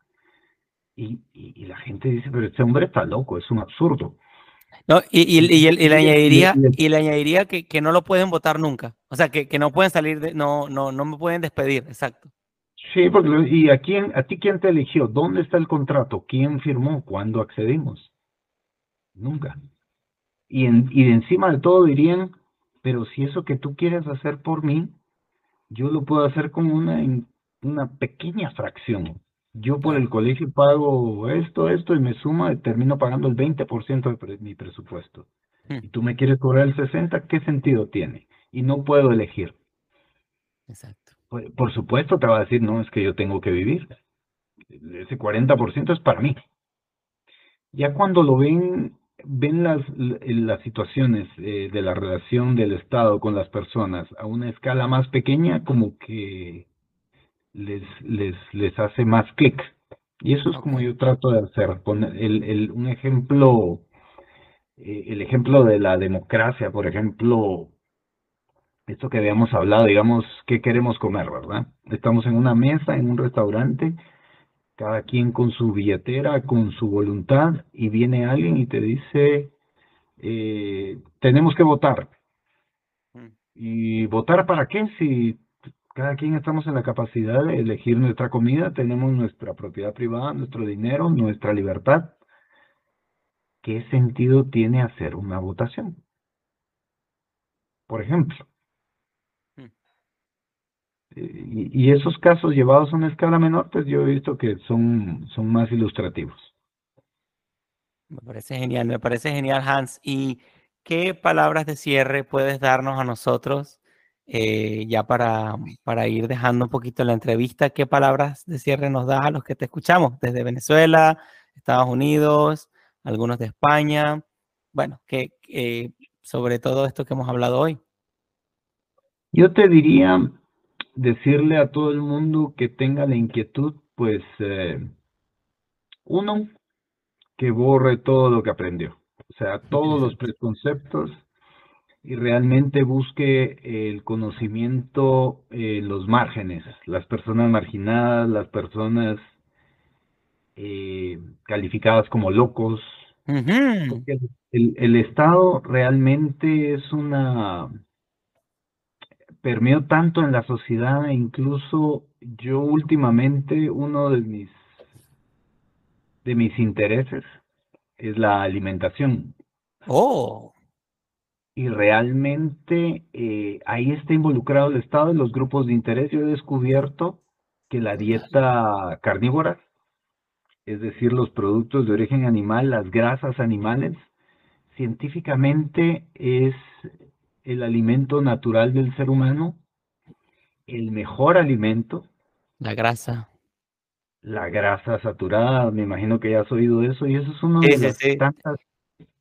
Y, y, la gente dice, pero este hombre está loco, es un absurdo. No, y, y, y, le añadiría, y le añadiría que, que, no lo pueden votar nunca. O sea, que, que no pueden salir, de, no, no, no me pueden despedir, exacto. Sí, porque, ¿y a, quién, a ti quién te eligió? ¿Dónde está el contrato? ¿Quién firmó? ¿Cuándo accedimos? Nunca y, y de encima de todo dirían, pero si eso que tú quieres hacer por mí, yo lo puedo hacer con una, una pequeña fracción. Yo por el colegio pago esto, esto y me suma y termino pagando el 20% de mi presupuesto. Hmm. Y tú me quieres cobrar el 60%, ¿qué sentido tiene? Y no puedo elegir. Exacto. Por, por supuesto te va a decir, no, es que yo tengo que vivir. Ese 40% es para mí. Ya cuando lo ven ven las, las situaciones eh, de la relación del Estado con las personas a una escala más pequeña, como que les, les, les hace más clic. Y eso es como yo trato de hacer. Poner el, el, un ejemplo, eh, el ejemplo de la democracia, por ejemplo, esto que habíamos hablado, digamos, ¿qué queremos comer, verdad? Estamos en una mesa, en un restaurante, cada quien con su billetera, con su voluntad, y viene alguien y te dice, eh, tenemos que votar. Mm. ¿Y votar para qué? Si cada quien estamos en la capacidad de elegir nuestra comida, tenemos nuestra propiedad privada, nuestro dinero, nuestra libertad. ¿Qué sentido tiene hacer una votación? Por ejemplo, y, esos casos llevados a una escala menor, pues yo he visto que son, son más ilustrativos. Me parece genial, me parece genial, Hans. ¿Y qué palabras de cierre puedes darnos a nosotros eh, ya para, para ir dejando un poquito la entrevista? ¿Qué palabras de cierre nos das a los que te escuchamos desde Venezuela, Estados Unidos, algunos de España? Bueno, que, sobre todo esto que hemos hablado hoy. Yo te diría decirle a todo el mundo que tenga la inquietud, pues, eh, uno, que borre todo lo que aprendió, o sea, todos los preconceptos y realmente busque el conocimiento en los márgenes, las personas marginadas, las personas eh, calificadas como locos. el Estado realmente es una permeó tanto en la sociedad, e incluso yo últimamente uno de mis de mis intereses es la alimentación. Oh. Y realmente eh, ahí está involucrado el Estado y los grupos de interés. Yo he descubierto que la dieta carnívora, es decir, los productos de origen animal, las grasas animales, científicamente es el alimento natural del ser humano, el mejor alimento. La grasa. La grasa saturada, me imagino que ya has oído eso, y eso es una de las tantas,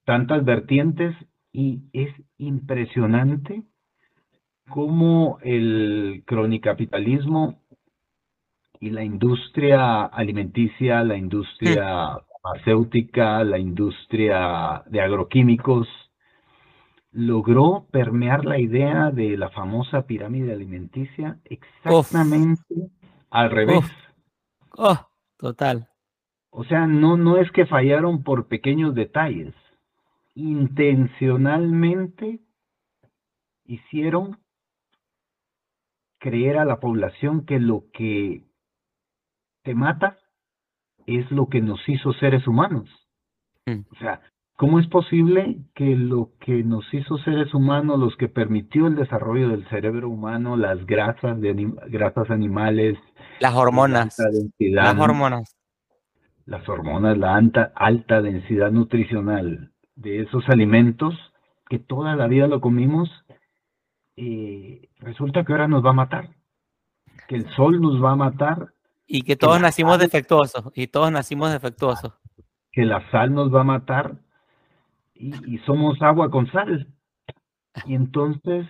tantas vertientes, y es impresionante cómo el cronicapitalismo y la industria alimenticia, la industria farmacéutica, la industria de agroquímicos, logró permear la idea de la famosa pirámide alimenticia exactamente al revés. Oh, total. O sea, no, no es que fallaron por pequeños detalles. Intencionalmente hicieron creer a la población que lo que te mata es lo que nos hizo seres humanos. Mm. O sea, ¿cómo es posible que lo que nos hizo seres humanos, los que permitió el desarrollo del cerebro humano, las grasas de grasas animales, las hormonas, las hormonas, las hormonas, la alta, alta densidad nutricional de esos alimentos que toda la vida lo comimos, eh, resulta que ahora nos va a matar, que el sol nos va a matar y que todos nacimos defectuosos, y todos nacimos defectuosos. Que la sal nos va a matar y, somos agua con sal. Y entonces,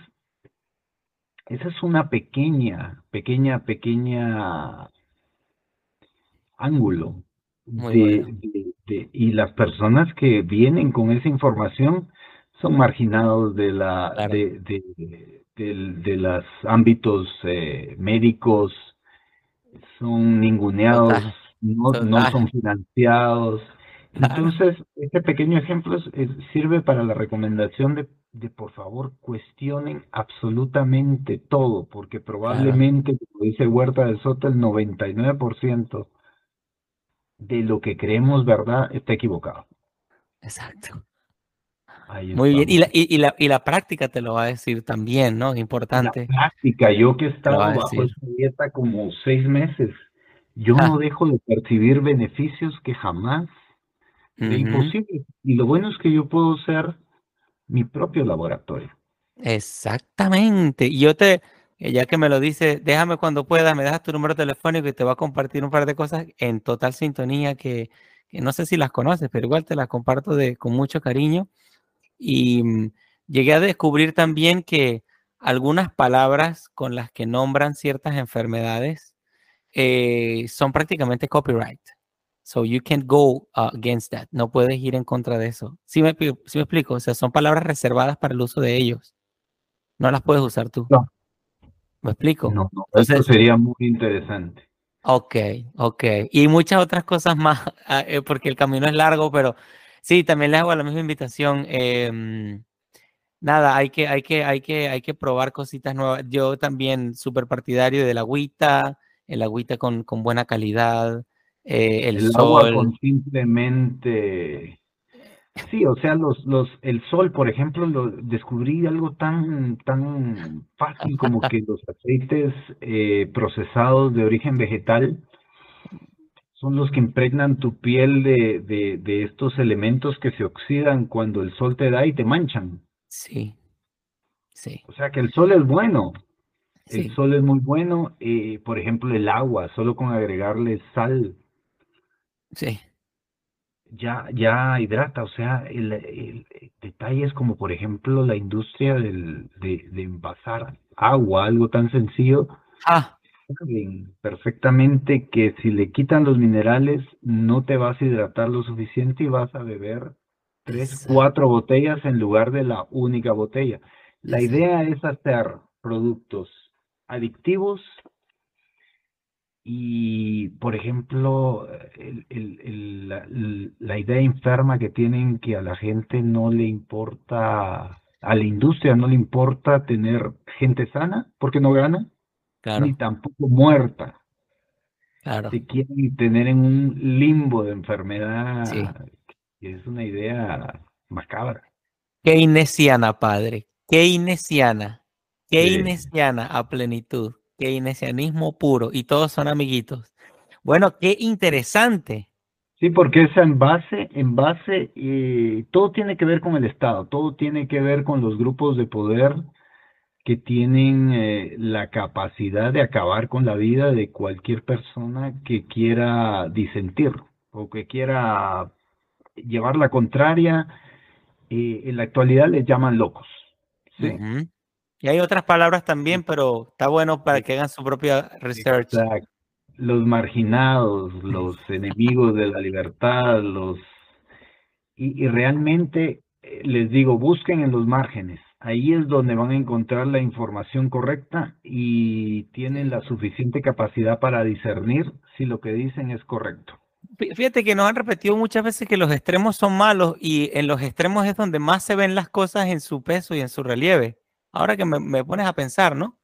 esa es una pequeña, pequeña, pequeña ángulo. De, y las personas que vienen con esa información son marginados de la de, de, los ámbitos eh, médicos, son ninguneados, no, son financiados. Entonces, este pequeño ejemplo sirve para la recomendación de, de, por favor, cuestionen absolutamente todo, porque probablemente, como dice Huerta de Soto, el 99% de lo que creemos verdad está equivocado. Exacto. Muy bien, y la, y, la, y la práctica te lo va a decir también, ¿no? Es importante. La práctica, yo que he estado bajo esa dieta como seis meses, yo no dejo de percibir beneficios que jamás es imposible. Y lo bueno es que yo puedo ser mi propio laboratorio. Exactamente. Y yo te, ya que me lo dice, déjame cuando pueda, me dejas tu número telefónico y te va a compartir un par de cosas en total sintonía que, no sé si las conoces, pero igual te las comparto de, con mucho cariño. Y mm, llegué a descubrir también que algunas palabras con las que nombran ciertas enfermedades eh, son prácticamente copyright. So you can't go uh, against that. No puedes ir en contra de eso. ¿Sí me, me explico? O sea, son palabras reservadas para el uso de ellos. No las puedes usar tú. No. ¿Me explico? No, eso sería muy interesante. Ok, ok. Y muchas otras cosas más, ah, eh, porque el camino es largo, pero Sí, también le hago la misma invitación. Em, nada, hay que, hay, que, hay, que, hay que probar cositas nuevas. Yo también súper partidario del agüita, el agüita con, con buena calidad, eh, el, sol. Agua con simplemente... Sí, o sea, los, los, el sol, por ejemplo, lo, descubrí algo tan, tan fácil como que los aceites eh, procesados de origen vegetal son los que impregnan tu piel de, de, estos elementos que se oxidan cuando el sol te da y te manchan. Sí, sí. O sea que el sol es bueno. El sol es muy bueno. Eh, por ejemplo, el agua, solo con agregarle sal. Sí. Ya, ya hidrata. O sea, el, el, detalles como, por ejemplo, la industria del, de, de envasar agua, algo tan sencillo. Ah perfectamente que si le quitan los minerales no te vas a hidratar lo suficiente y vas a beber tres, cuatro botellas en lugar de la única botella. La idea es hacer productos adictivos y, por ejemplo, la, idea enferma que tienen que a la gente no le importa, a la industria no le importa tener gente sana porque no gana ni tampoco muerta. Claro. Se quieren tener en un limbo de enfermedad, que es una idea macabra. Keynesiana, padre. Keynesiana. Keynesiana a plenitud. Keynesianismo puro. Y todos son amiguitos. Bueno, qué interesante. Sí, porque es en base, en base, eh, todo tiene que ver con el Estado, todo tiene que ver con los grupos de poder que tienen eh, la capacidad de acabar con la vida de cualquier persona que quiera disentir o que quiera llevar la contraria. Eh, en la actualidad les llaman locos. ¿sí? Y hay otras palabras también, pero está bueno para que hagan su propia research. Exacto. Los marginados, los enemigos de la libertad, los... Y, y realmente eh, les digo, busquen en los márgenes. Ahí es donde van a encontrar la información correcta y tienen la suficiente capacidad para discernir si lo que dicen es correcto. Fíjate que nos han repetido muchas veces que los extremos son malos y en los extremos es donde más se ven las cosas en su peso y en su relieve. Ahora que me, pones a pensar, ¿no?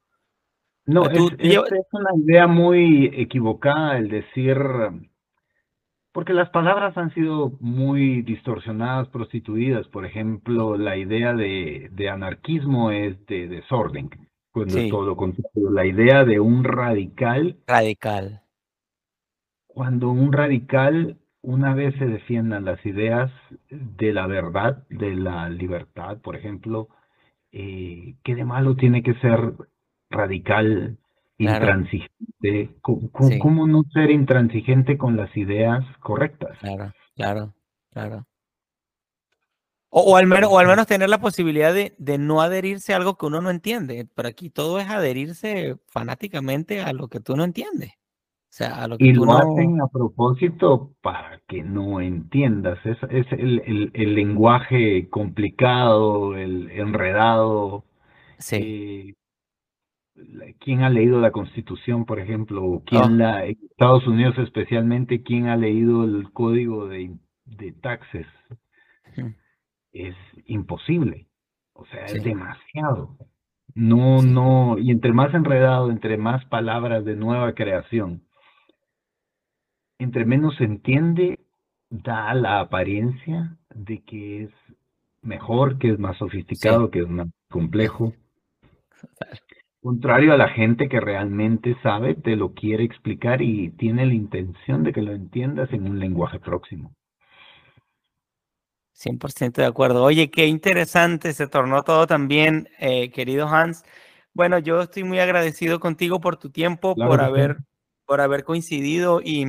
No, es, es, una idea muy equivocada el decir porque las palabras han sido muy distorsionadas, prostituidas. Por ejemplo, la idea de, de anarquismo es de desorden, cuando es todo lo contrario. La idea de un radical. Radical. Cuando un radical, una vez se defiendan las ideas de la verdad, de la libertad, por ejemplo, eh, ¿qué de malo tiene que ser radical intransigente. ¿Cómo, no ser intransigente con las ideas correctas? Claro, claro, claro. O, al menos, o al menos tener la posibilidad de, de, no adherirse a algo que uno no entiende. Pero aquí todo es adherirse fanáticamente a lo que tú no entiendes. O sea, a lo que y tú lo no... hacen a propósito para que no entiendas. Es, es el, el, el lenguaje complicado, el enredado. Sí. Eh, ¿Quién ha leído la Constitución, por ejemplo? ¿Quién Oh. la, en Estados Unidos especialmente, quién ha leído el código de, de taxes? Es imposible. O sea, Sí. es demasiado. No, Sí. no, y entre más enredado, entre más palabras de nueva creación, entre menos se entiende, da la apariencia de que es mejor, que es más sofisticado, que es más complejo. Contrario a la gente que realmente sabe, te lo quiere explicar y tiene la intención de que lo entiendas en un lenguaje próximo. 100% de acuerdo. Oye, qué interesante se tornó todo también, eh, querido Hans. Bueno, yo estoy muy agradecido contigo por tu tiempo, Claro por haber, por haber coincidido y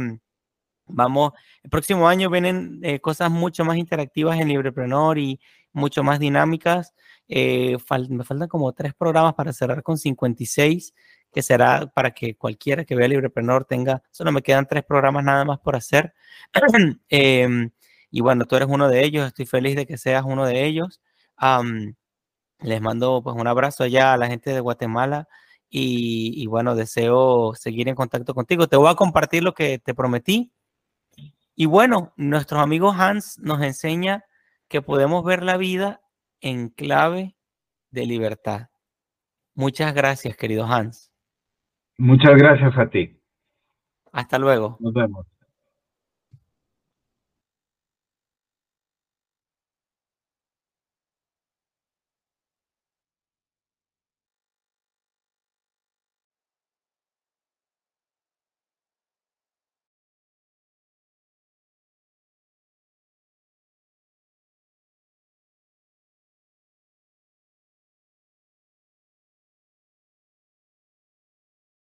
vamos, el próximo año vienen eh, cosas mucho más interactivas en Librepreneur y mucho más dinámicas. Eh, fal- me faltan como tres programas para cerrar con 56, que será para que cualquiera que vea Librepreneur tenga, solo me quedan tres programas nada más por hacer. Em, y bueno, tú eres uno de ellos, estoy feliz de que seas uno de ellos. Am, les mando pues un abrazo allá a la gente de Guatemala y, y bueno, deseo seguir en contacto contigo. Te voy a compartir lo que te prometí. Y bueno, nuestros amigos Hans nos enseña que podemos ver la vida en clave de libertad. Muchas gracias, querido Hans. Muchas gracias a ti. Hasta luego. Nos vemos.